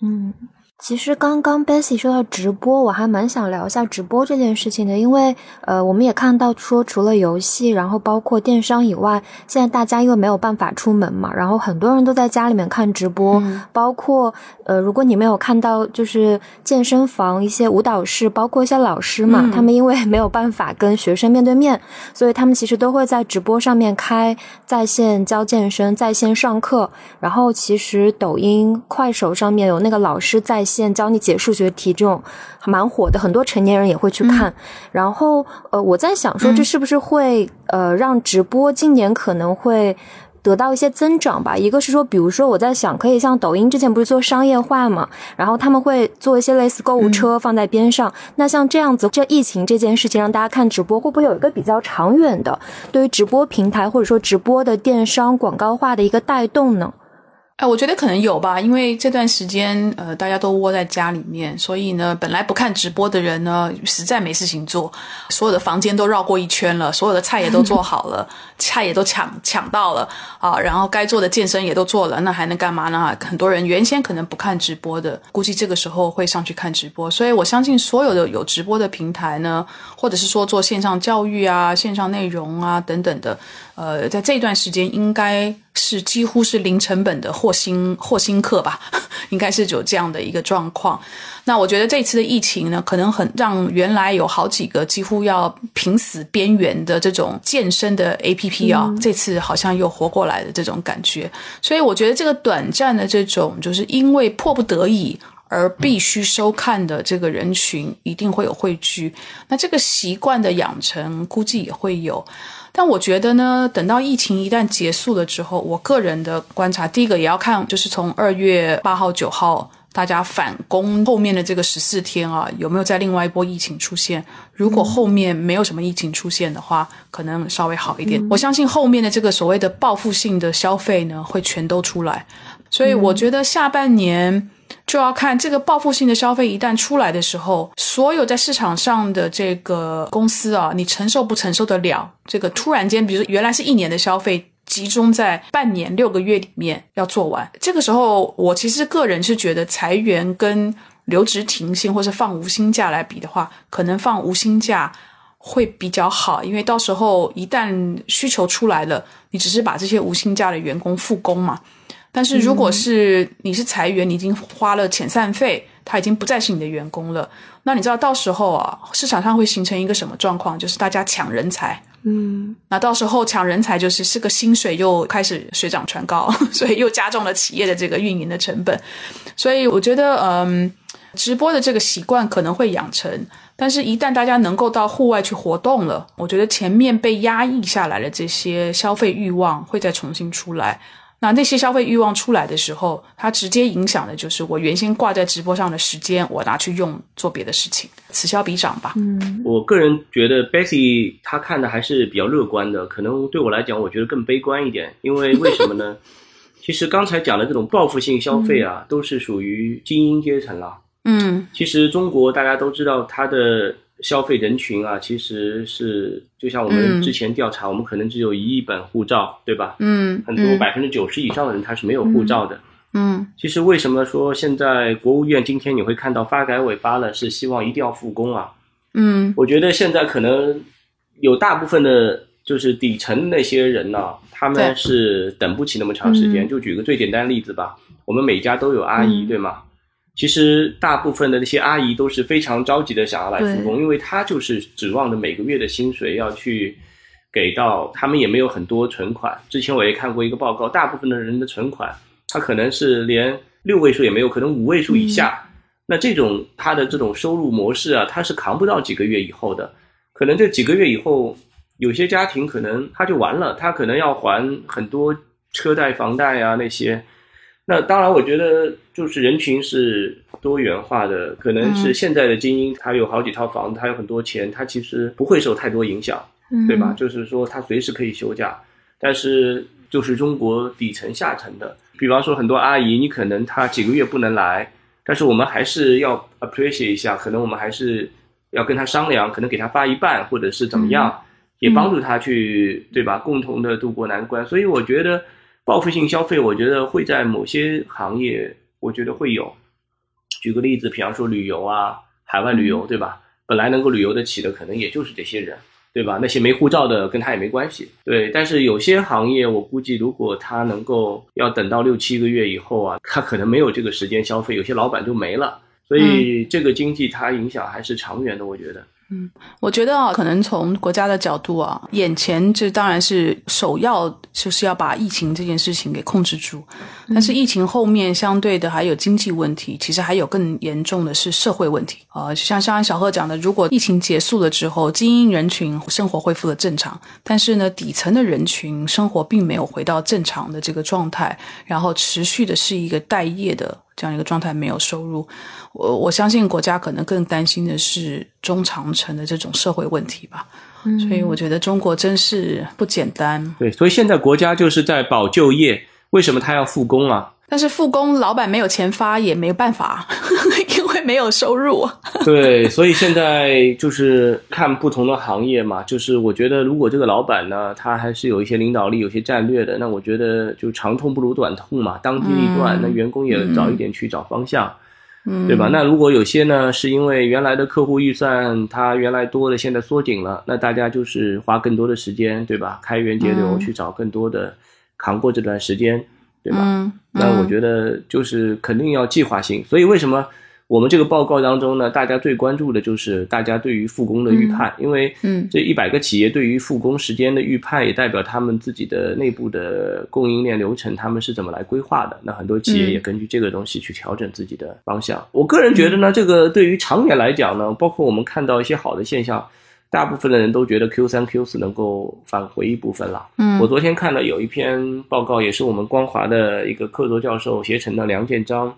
嗯。其实刚刚 Bessy 说到直播，我还蛮想聊一下直播这件事情的，因为呃，我们也看到说，除了游戏，然后包括电商以外，现在大家因为没有办法出门嘛，然后很多人都在家里面看直播，嗯、包括呃，如果你没有看到，就是健身房一些舞蹈室，包括一些老师嘛，嗯、他们因为没有办法跟学生面对面，所以他们其实都会在直播上面开在线教健身、在线上课，然后其实抖音、快手上面有那个老师在线教你解数学题，这种蛮火的，很多成年人也会去看。嗯、然后呃，我在想说，这是不是会、嗯、呃让直播今年可能会得到一些增长吧？一个是说，比如说我在想，可以像抖音之前不是做商业化嘛，然后他们会做一些类似购物车放在边上。嗯、那像这样子，这疫情这件事情让大家看直播，会不会有一个比较长远的对于直播平台或者说直播的电商广告化的一个带动呢？哎，我觉得可能有吧，因为这段时间，呃，大家都窝在家里面，所以呢，本来不看直播的人呢，实在没事情做，所有的房间都绕过一圈了，所有的菜也都做好了，菜也都抢抢到了啊，然后该做的健身也都做了，那还能干嘛呢？很多人原先可能不看直播的，估计这个时候会上去看直播，所以我相信所有的有直播的平台呢，或者是说做线上教育啊、线上内容啊等等的，呃，在这段时间应该是几乎是零成本的。霍新霍新课吧，应该是有这样的一个状况。那我觉得这次的疫情呢，可能很让原来有好几个几乎要濒死边缘的这种健身的 APP 啊，嗯、这次好像又活过来的这种感觉。所以我觉得这个短暂的这种，就是因为迫不得已。而必须收看的这个人群一定会有汇聚，那这个习惯的养成估计也会有。但我觉得呢，等到疫情一旦结束了之后，我个人的观察，第一个也要看，就是从二月八号、九号大家返工后面的这个十四天啊，有没有在另外一波疫情出现？如果后面没有什么疫情出现的话，可能稍微好一点。我相信后面的这个所谓的报复性的消费呢，会全都出来。所以我觉得下半年。就要看这个报复性的消费一旦出来的时候，所有在市场上的这个公司啊，你承受不承受得了？这个突然间，比如原来是一年的消费，集中在半年六个月里面要做完，这个时候我其实个人是觉得裁员跟留职停薪或是放无薪假来比的话，可能放无薪假会比较好，因为到时候一旦需求出来了，你只是把这些无薪假的员工复工嘛。但是如果是你是裁员，你已经花了遣散费，他已经不再是你的员工了。那你知道到时候啊，市场上会形成一个什么状况？就是大家抢人才。嗯，那到时候抢人才就是是个薪水又开始水涨船高，所以又加重了企业的这个运营的成本。所以我觉得，嗯，直播的这个习惯可能会养成，但是一旦大家能够到户外去活动了，我觉得前面被压抑下来的这些消费欲望会再重新出来。那那些消费欲望出来的时候，它直接影响的就是我原先挂在直播上的时间，我拿去用做别的事情，此消彼长吧。嗯，我个人觉得 Betty 她看的还是比较乐观的，可能对我来讲，我觉得更悲观一点。因为为什么呢？其实刚才讲的这种报复性消费啊，都是属于精英阶层了。嗯，其实中国大家都知道，它的消费人群啊，其实是就像我们之前调查，我们可能只有一亿本护照，对吧？嗯，很多百分之九十以上的人他是没有护照的。嗯，其实为什么说现在国务院今天你会看到发改委发了，是希望一定要复工啊？嗯，我觉得现在可能有大部分的，就是底层那些人呢，他们是等不起那么长时间。嗯就举个最简单的例子吧，我们每家都有阿姨，嗯对吗？其实大部分的那些阿姨都是非常着急的想要来复工，因为她就是指望着每个月的薪水要去给到，他们也没有很多存款。之前我也看过一个报告，大部分的人的存款，他可能是连六位数也没有，可能五位数以下。那这种他的这种收入模式啊，他是扛不到几个月以后的，可能这几个月以后，有些家庭可能他就完了，他可能要还很多车贷、房贷啊那些。那当然，我觉得就是人群是多元化的，可能是现在的精英，他有好几套房子，他有很多钱，他其实不会受太多影响，对吧？就是说他随时可以休假，但是就是中国底层下层的，比方说很多阿姨，你可能她几个月不能来，但是我们还是要 appreciate 一下，可能我们还是要跟她商量，可能给她发一半，或者是怎么样，也帮助她去，对吧？共同的渡过难关。所以我觉得报复性消费，我觉得会在某些行业，我觉得会有。举个例子，比方说旅游啊，海外旅游，对吧？本来能够旅游得起的，可能也就是这些人。对吧？那些没护照的跟他也没关系。对，但是有些行业，我估计如果他能够要等到六七个月以后啊，他可能没有这个时间消费，有些老板就没了。所以这个经济它影响还是长远的，我觉得。我觉得啊，可能从国家的角度啊，眼前这当然是首要，就是要把疫情这件事情给控制住。但是疫情后面相对的还有经济问题，其实还有更严重的是社会问题。呃，像像小贺讲的，如果疫情结束了之后，精英人群生活恢复了正常，但是呢，底层的人群生活并没有回到正常的这个状态，然后持续的是一个待业的这样一个状态，没有收入。我我相信国家可能更担心的是中长程的这种社会问题吧。所以我觉得中国真是不简单。对，所以现在国家就是在保就业，为什么他要复工啊？但是复工老板没有钱发也没有办法，没有收入。对，所以现在就是看不同的行业嘛，就是我觉得如果这个老板呢，他还是有一些领导力、有些战略的，那我觉得就长痛不如短痛嘛，当机立断，那员工也早一点去找方向。嗯，对吧？那如果有些呢，是因为原来的客户预算它原来多的，现在缩紧了，那大家就是花更多的时间，对吧？开源节流嗯去找更多的扛过这段时间，对吧？嗯，那我觉得就是肯定要计划性。所以为什么我们这个报告当中呢，大家最关注的就是大家对于复工的预判，因为嗯这一百个企业对于复工时间的预判，也代表他们自己的内部的供应链流程，他们是怎么来规划的。那很多企业也根据这个东西去调整自己的方向。我个人觉得呢，这个对于长远来讲呢，包括我们看到一些好的现象。大部分的人都觉得 Q 三、Q 四能够返回一部分了。嗯我昨天看了有一篇报告，也是我们光华的一个客座教授携程的梁建章，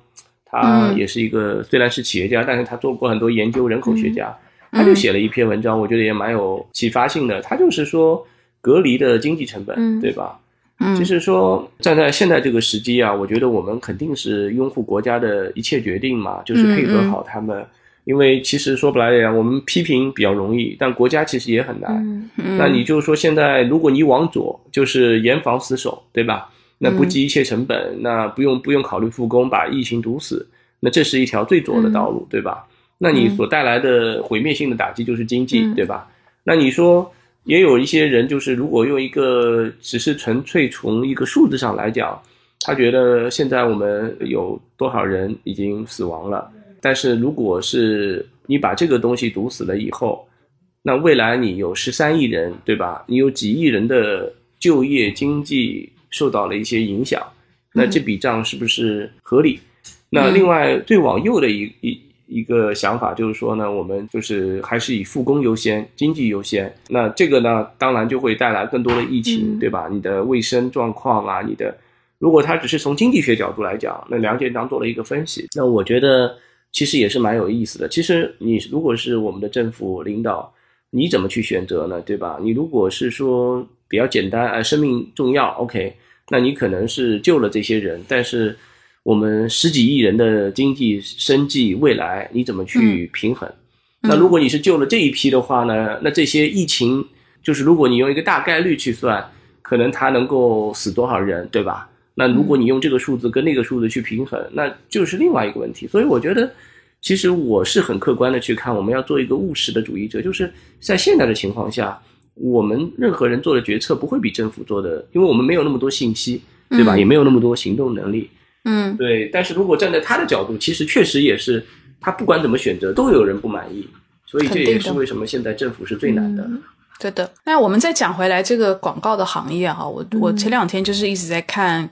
他也是一个虽然是企业家，但是他做过很多研究，人口学家，他就写了一篇文章，我觉得也蛮有启发性的。他就是说隔离的经济成本，对吧？嗯，就是说站在现在这个时机啊，我觉得我们肯定是拥护国家的一切决定嘛，就是配合好他们。因为其实说不来呀，我们批评比较容易，但国家其实也很难。那你就说现在，如果你往左，就是严防死守，对吧？那不计一切成本，那不用不用考虑复工，把疫情堵死，那这是一条最左的道路，对吧？那你所带来的毁灭性的打击就是经济，对吧？那你说也有一些人，就是如果用一个只是纯粹从一个数字上来讲，他觉得现在我们有多少人已经死亡了。但是，如果是你把这个东西堵死了以后，那未来你有十三亿人，对吧？你有几亿人的就业经济受到了一些影响，那这笔账是不是合理？那另外，最往右的一一一个想法就是说呢，我们就是还是以复工优先，经济优先。那这个呢，当然就会带来更多的疫情，对吧？你的卫生状况啊，你的，如果他只是从经济学角度来讲，那梁建章做了一个分析，那我觉得。其实也是蛮有意思的。其实你如果是我们的政府领导，你怎么去选择呢？对吧？你如果是说比较简单，啊，生命重要，OK，那你可能是救了这些人，但是我们十几亿人的经济生计未来你怎么去平衡？那如果你是救了这一批的话呢？那这些疫情就是如果你用一个大概率去算，可能它能够死多少人，对吧？那如果你用这个数字跟那个数字去平衡，那就是另外一个问题。所以我觉得，其实我是很客观的去看，我们要做一个务实的主义者，就是在现在的情况下，我们任何人做的决策不会比政府做的，因为我们没有那么多信息，对吧？也没有那么多行动能力。嗯，对。但是如果站在他的角度，其实确实也是，他不管怎么选择，都有人不满意。所以这也是为什么现在政府是最难的。对的。那我们再讲回来这个广告的行业哈，我我前两天就是一直在看。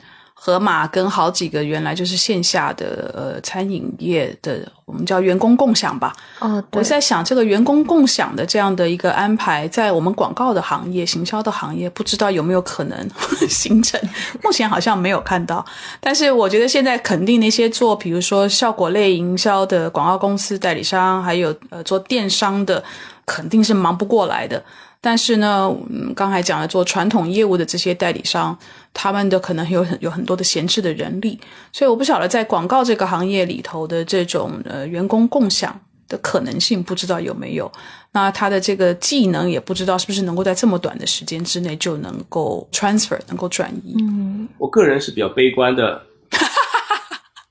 盒马跟好几个原来就是线下的呃餐饮业的，我们叫员工共享吧。哦，我在想这个员工共享的这样的一个安排，在我们广告的行业、行销的行业，不知道有没有可能 形成？目前好像没有看到。但是我觉得现在肯定那些做，比如说效果类营销的广告公司、代理商，还有呃做电商的，肯定是忙不过来的。但是呢，嗯，刚才讲了做传统业务的这些代理商，他们的可能有很有很多的闲置的人力，所以我不晓得在广告这个行业里头的这种呃员工共享的可能性，不知道有没有。那他的这个技能也不知道是不是能够在这么短的时间之内就能够 transfer 能够转移。嗯，我个人是比较悲观的。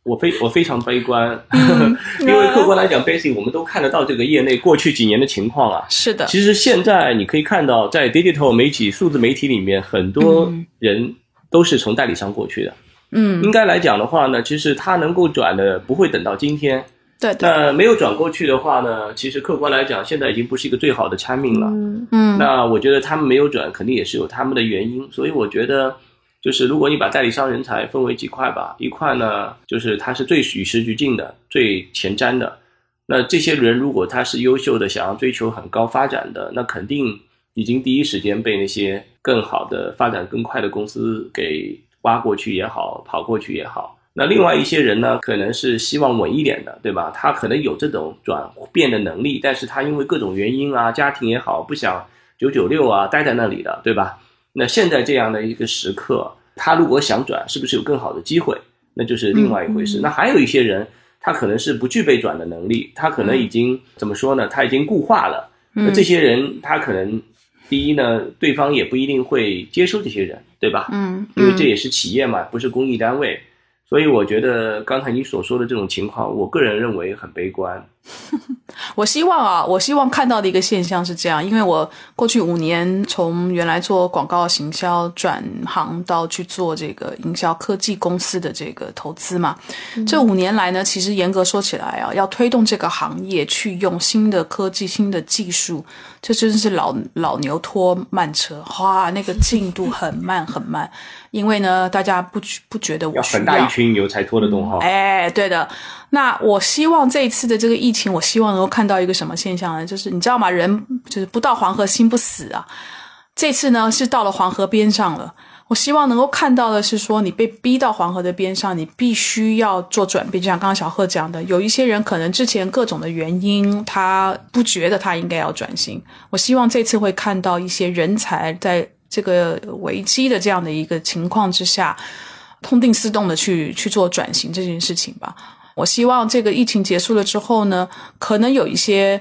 我非我非常悲观，因为客观来讲，basic 我们都看得到这个业内过去几年的情况啊。是的，其实现在你可以看到，在 digital 媒体、数字媒体里面，很多人都是从代理商过去的。嗯，应该来讲的话呢，其实他能够转的不会等到今天。对，那没有转过去的话呢，其实客观来讲，现在已经不是一个最好的产品了。嗯，那我觉得他们没有转，肯定也是有他们的原因。所以我觉得。就是如果你把代理商人才分为几块吧，一块呢，就是他是最与时俱进的、最前瞻的。那这些人如果他是优秀的，想要追求很高发展的，那肯定已经第一时间被那些更好的、发展更快的公司给挖过去也好，跑过去也好。那另外一些人呢，可能是希望稳一点的，对吧？他可能有这种转变的能力，但是他因为各种原因啊，家庭也好，不想九九六啊，待在那里的，对吧？那现在这样的一个时刻，他如果想转，是不是有更好的机会？那就是另外一回事。那还有一些人，他可能是不具备转的能力，他可能已经怎么说呢？他已经固化了。那这些人，他可能第一呢，对方也不一定会接收这些人，对吧？嗯，因为这也是企业嘛，不是公益单位。所以我觉得刚才你所说的这种情况，我个人认为很悲观。我希望啊，我希望看到的一个现象是这样，因为我过去五年从原来做广告行销转行到去做这个营销科技公司的这个投资嘛，这五年来呢，其实严格说起来啊，要推动这个行业去用新的科技、新的技术，这真是老老牛拖慢车，哇，那个进度很慢很慢。因为呢，大家不不觉得我需要很大一群牛才拖得动哈。哎，对的。那我希望这一次的这个疫情，我希望能够看到一个什么现象呢？就是你知道吗？人就是不到黄河心不死啊。这次呢是到了黄河边上了。我希望能够看到的是说，你被逼到黄河的边上，你必须要做转变。就像刚刚小贺讲的，有一些人可能之前各种的原因，他不觉得他应该要转型。我希望这次会看到一些人才在这个危机的这样的一个情况之下，痛定思痛的去去做转型这件事情吧。我希望这个疫情结束了之后呢，可能有一些。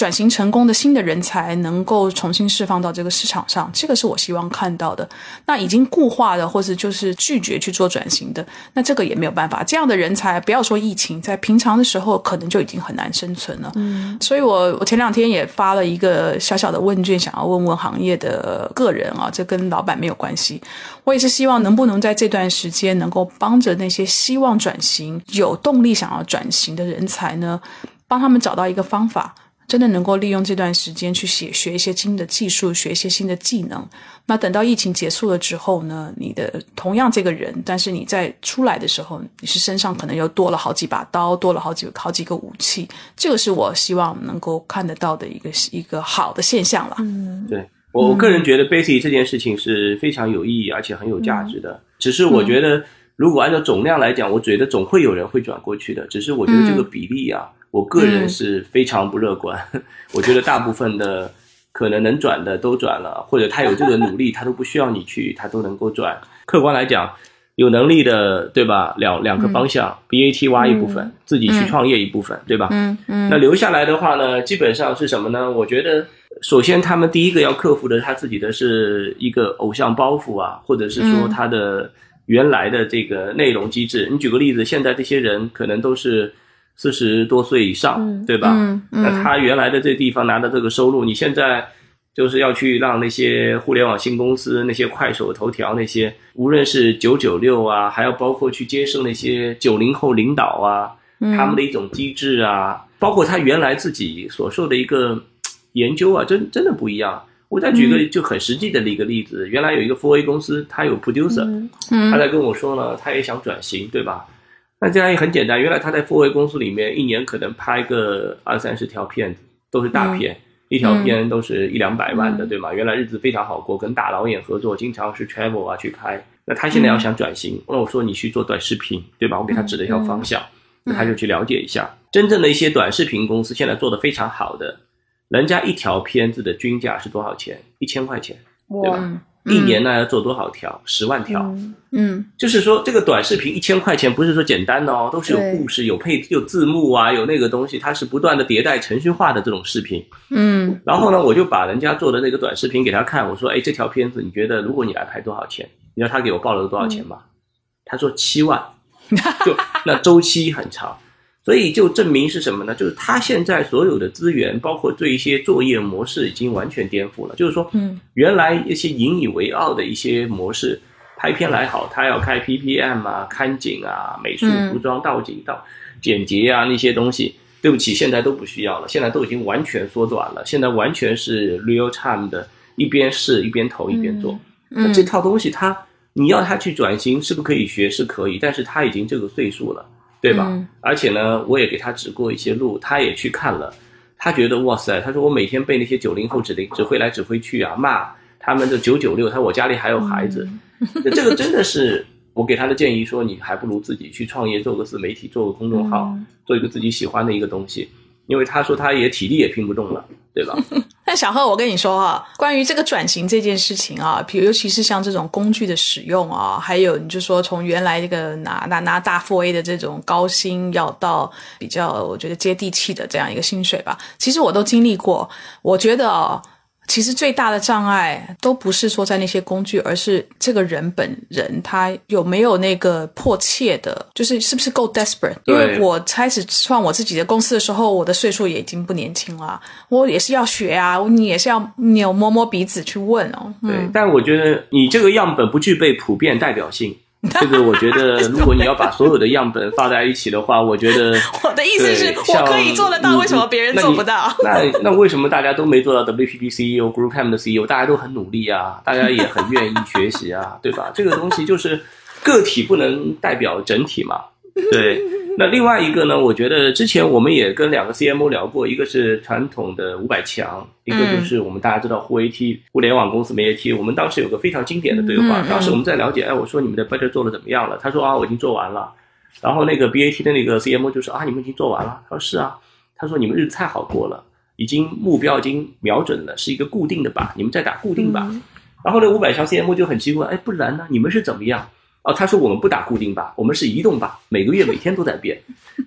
转型成功的新的人才能够重新释放到这个市场上，这个是我希望看到的。那已经固化的或者就是拒绝去做转型的，那这个也没有办法。这样的人才，不要说疫情，在平常的时候可能就已经很难生存了。嗯，所以我我前两天也发了一个小小的问卷，想要问问行业的个人啊，这跟老板没有关系。我也是希望能不能在这段时间能够帮着那些希望转型、有动力想要转型的人才呢，帮他们找到一个方法。真的能够利用这段时间去写学一些新的技术，学一些新的技能。那等到疫情结束了之后呢？你的同样这个人，但是你在出来的时候，你是身上可能又多了好几把刀，多了好几好几个武器。这个是我希望能够看得到的一个一个好的现象了。嗯，对我我个人觉得 b a s i c 这件事情是非常有意义而且很有价值的。只是我觉得，如果按照总量来讲，我觉得总会有人会转过去的。只是我觉得这个比例啊。我个人是非常不乐观，我觉得大部分的可能能转的都转了，或者他有这个努力，他都不需要你去，他都能够转。客观来讲，有能力的，对吧？两两个方向，B A T 挖一部分，自己去创业一部分，对吧？嗯嗯。那留下来的话呢，基本上是什么呢？我觉得，首先他们第一个要克服的，他自己的是一个偶像包袱啊，或者是说他的原来的这个内容机制。你举个例子，现在这些人可能都是。四十多岁以上，对吧？那他原来的这地方拿的这个收入，你现在就是要去让那些互联网新公司、那些快手、头条那些，无论是九九六啊，还要包括去接受那些九零后领导啊，他们的一种机制啊，包括他原来自己所受的一个研究啊，真真的不一样。我再举个就很实际的一个例子，原来有一个 Four A 公司，他有 producer，他在跟我说呢，他也想转型，对吧？那这样也很简单，原来他在富威公司里面一年可能拍个二三十条片子，都是大片，一条片都是一两百万的，对吗？原来日子非常好过，跟大导演合作，经常是 travel 啊去拍。那他现在要想转型，那我说你去做短视频，对吧？我给他指了一条方向，那他就去了解一下，真正的一些短视频公司现在做的非常好的，人家一条片子的均价是多少钱？一千块钱，对吧？一年呢要做多少条？十万条。嗯，就是说这个短视频一千块钱不是说简单的哦，都是有故事、有配、有字幕啊，有那个东西，它是不断的迭代、程序化的这种视频。嗯，然后呢，我就把人家做的那个短视频给他看，我说：“哎，这条片子你觉得如果你来拍多少钱？”你知道他给我报了多少钱吗？他说七万，就那周期很长。所以就证明是什么呢？就是他现在所有的资源，包括对一些作业模式，已经完全颠覆了。就是说，嗯，原来一些引以为傲的一些模式，拍片来好，他要开 PPM 啊、看景啊、美术、服装、道景、到剪辑啊那些东西，对不起，现在都不需要了。现在都已经完全缩短了。现在完全是 real time 的，一边试一边投一边做。那这套东西，他你要他去转型，是不是可以学？是可以，但是他已经这个岁数了。对吧？而且呢，我也给他指过一些路，他也去看了，他觉得哇塞，他说我每天被那些九零后指令指挥来指挥去啊，骂他们的九九六，他说我家里还有孩子，这个真的是我给他的建议，说你还不如自己去创业，做个自媒体，做个公众号，做一个自己喜欢的一个东西。因为他说他也体力也拼不动了，对吧？那小贺，我跟你说哈，关于这个转型这件事情啊，比如尤其是像这种工具的使用啊，还有你就说从原来这个拿拿拿大富 A 的这种高薪，要到比较我觉得接地气的这样一个薪水吧，其实我都经历过，我觉得。其实最大的障碍都不是说在那些工具，而是这个人本人他有没有那个迫切的，就是是不是够 desperate。因为我开始创我自己的公司的时候，我的岁数也已经不年轻了，我也是要学啊，你也是要你有摸摸鼻子去问哦。对，但我觉得你这个样本不具备普遍代表性。这个我觉得，如果你要把所有的样本放在一起的话，我觉得 我的意思是我可以做得到，为什么别人做不到？那那为什么大家都没做到 WPP CEO、GroupM 的 CEO？大家都很努力啊，大家也很愿意学习啊，对吧？这个东西就是个体不能代表整体嘛。对，那另外一个呢？我觉得之前我们也跟两个 CMO 聊过，一个是传统的五百强，一个就是我们大家知道互 AT 互联网公司没 AT。我们当时有个非常经典的对话，当时我们在了解，哎，我说你们的 budget 做的怎么样了？他说啊，我已经做完了。然后那个 BAT 的那个 CMO 就说啊，你们已经做完了。他说是啊，他说你们日子太好过了，已经目标已经瞄准了，是一个固定的靶，你们在打固定靶。然后那五百强 CMO 就很奇怪，哎，不然呢？你们是怎么样？哦，他说我们不打固定靶，我们是移动靶，每个月每天都在变。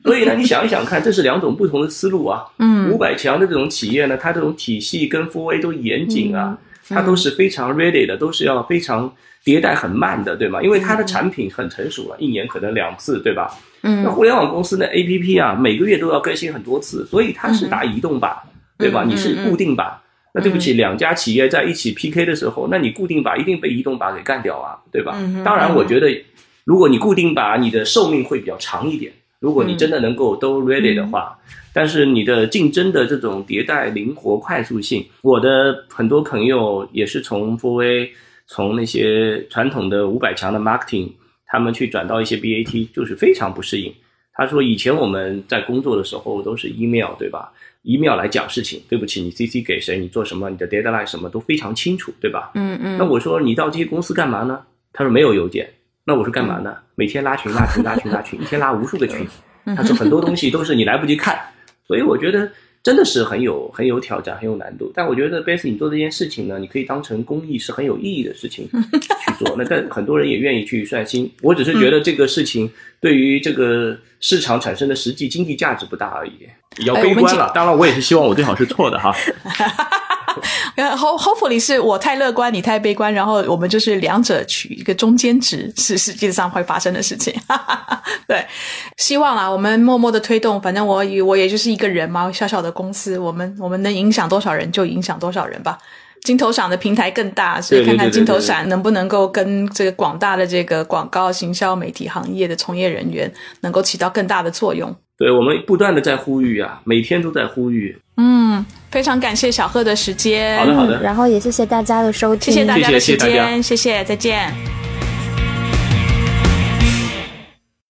所以呢，你想一想看，这是两种不同的思路啊。嗯，五百强的这种企业呢，它这种体系跟 Four A 都严谨啊，它都是非常 ready 的，都是要非常迭代很慢的，对吗？因为它的产品很成熟了，一年可能两次，对吧？嗯，那互联网公司的 A P P 啊，每个月都要更新很多次，所以它是打移动靶，对吧？你是固定靶。那对不起，两家企业在一起 PK 的时候，那你固定把一定被移动把给干掉啊，对吧？当然，我觉得如果你固定把你的寿命会比较长一点。如果你真的能够都 ready 的话，但是你的竞争的这种迭代灵活快速性，我的很多朋友也是从 Four A 从那些传统的五百强的 marketing，他们去转到一些 BAT，就是非常不适应。他说以前我们在工作的时候都是 email，对吧？一秒来讲事情，对不起，你 CC 给谁，你做什么，你的 deadline 什么都非常清楚，对吧？嗯嗯。那我说你到这些公司干嘛呢？他说没有邮件。那我说干嘛呢？每天拉群拉群拉群拉群，一天拉无数个群。他说很多东西都是你来不及看，所以我觉得。真的是很有很有挑战，很有难度。但我觉得贝斯你做这件事情呢，你可以当成公益，是很有意义的事情去做。那但很多人也愿意去算心。我只是觉得这个事情对于这个市场产生的实际经济价值不大而已。比较悲观了。当然，我也是希望我最好是错的哈。Hopefully 是我太乐观，你太悲观，然后我们就是两者取一个中间值，是实际上会发生的事情。对，希望啊，我们默默的推动，反正我我也就是一个人嘛，小小的公司，我们我们能影响多少人就影响多少人吧。金头赏的平台更大，所以看看金头赏能不能够跟这个广大的这个广告行销媒体行业的从业人员能够起到更大的作用。对我们不断的在呼吁啊，每天都在呼吁。嗯，非常感谢小贺的时间。好的好的，然后也谢谢大家的收听，谢谢大家的时间，谢谢，再见。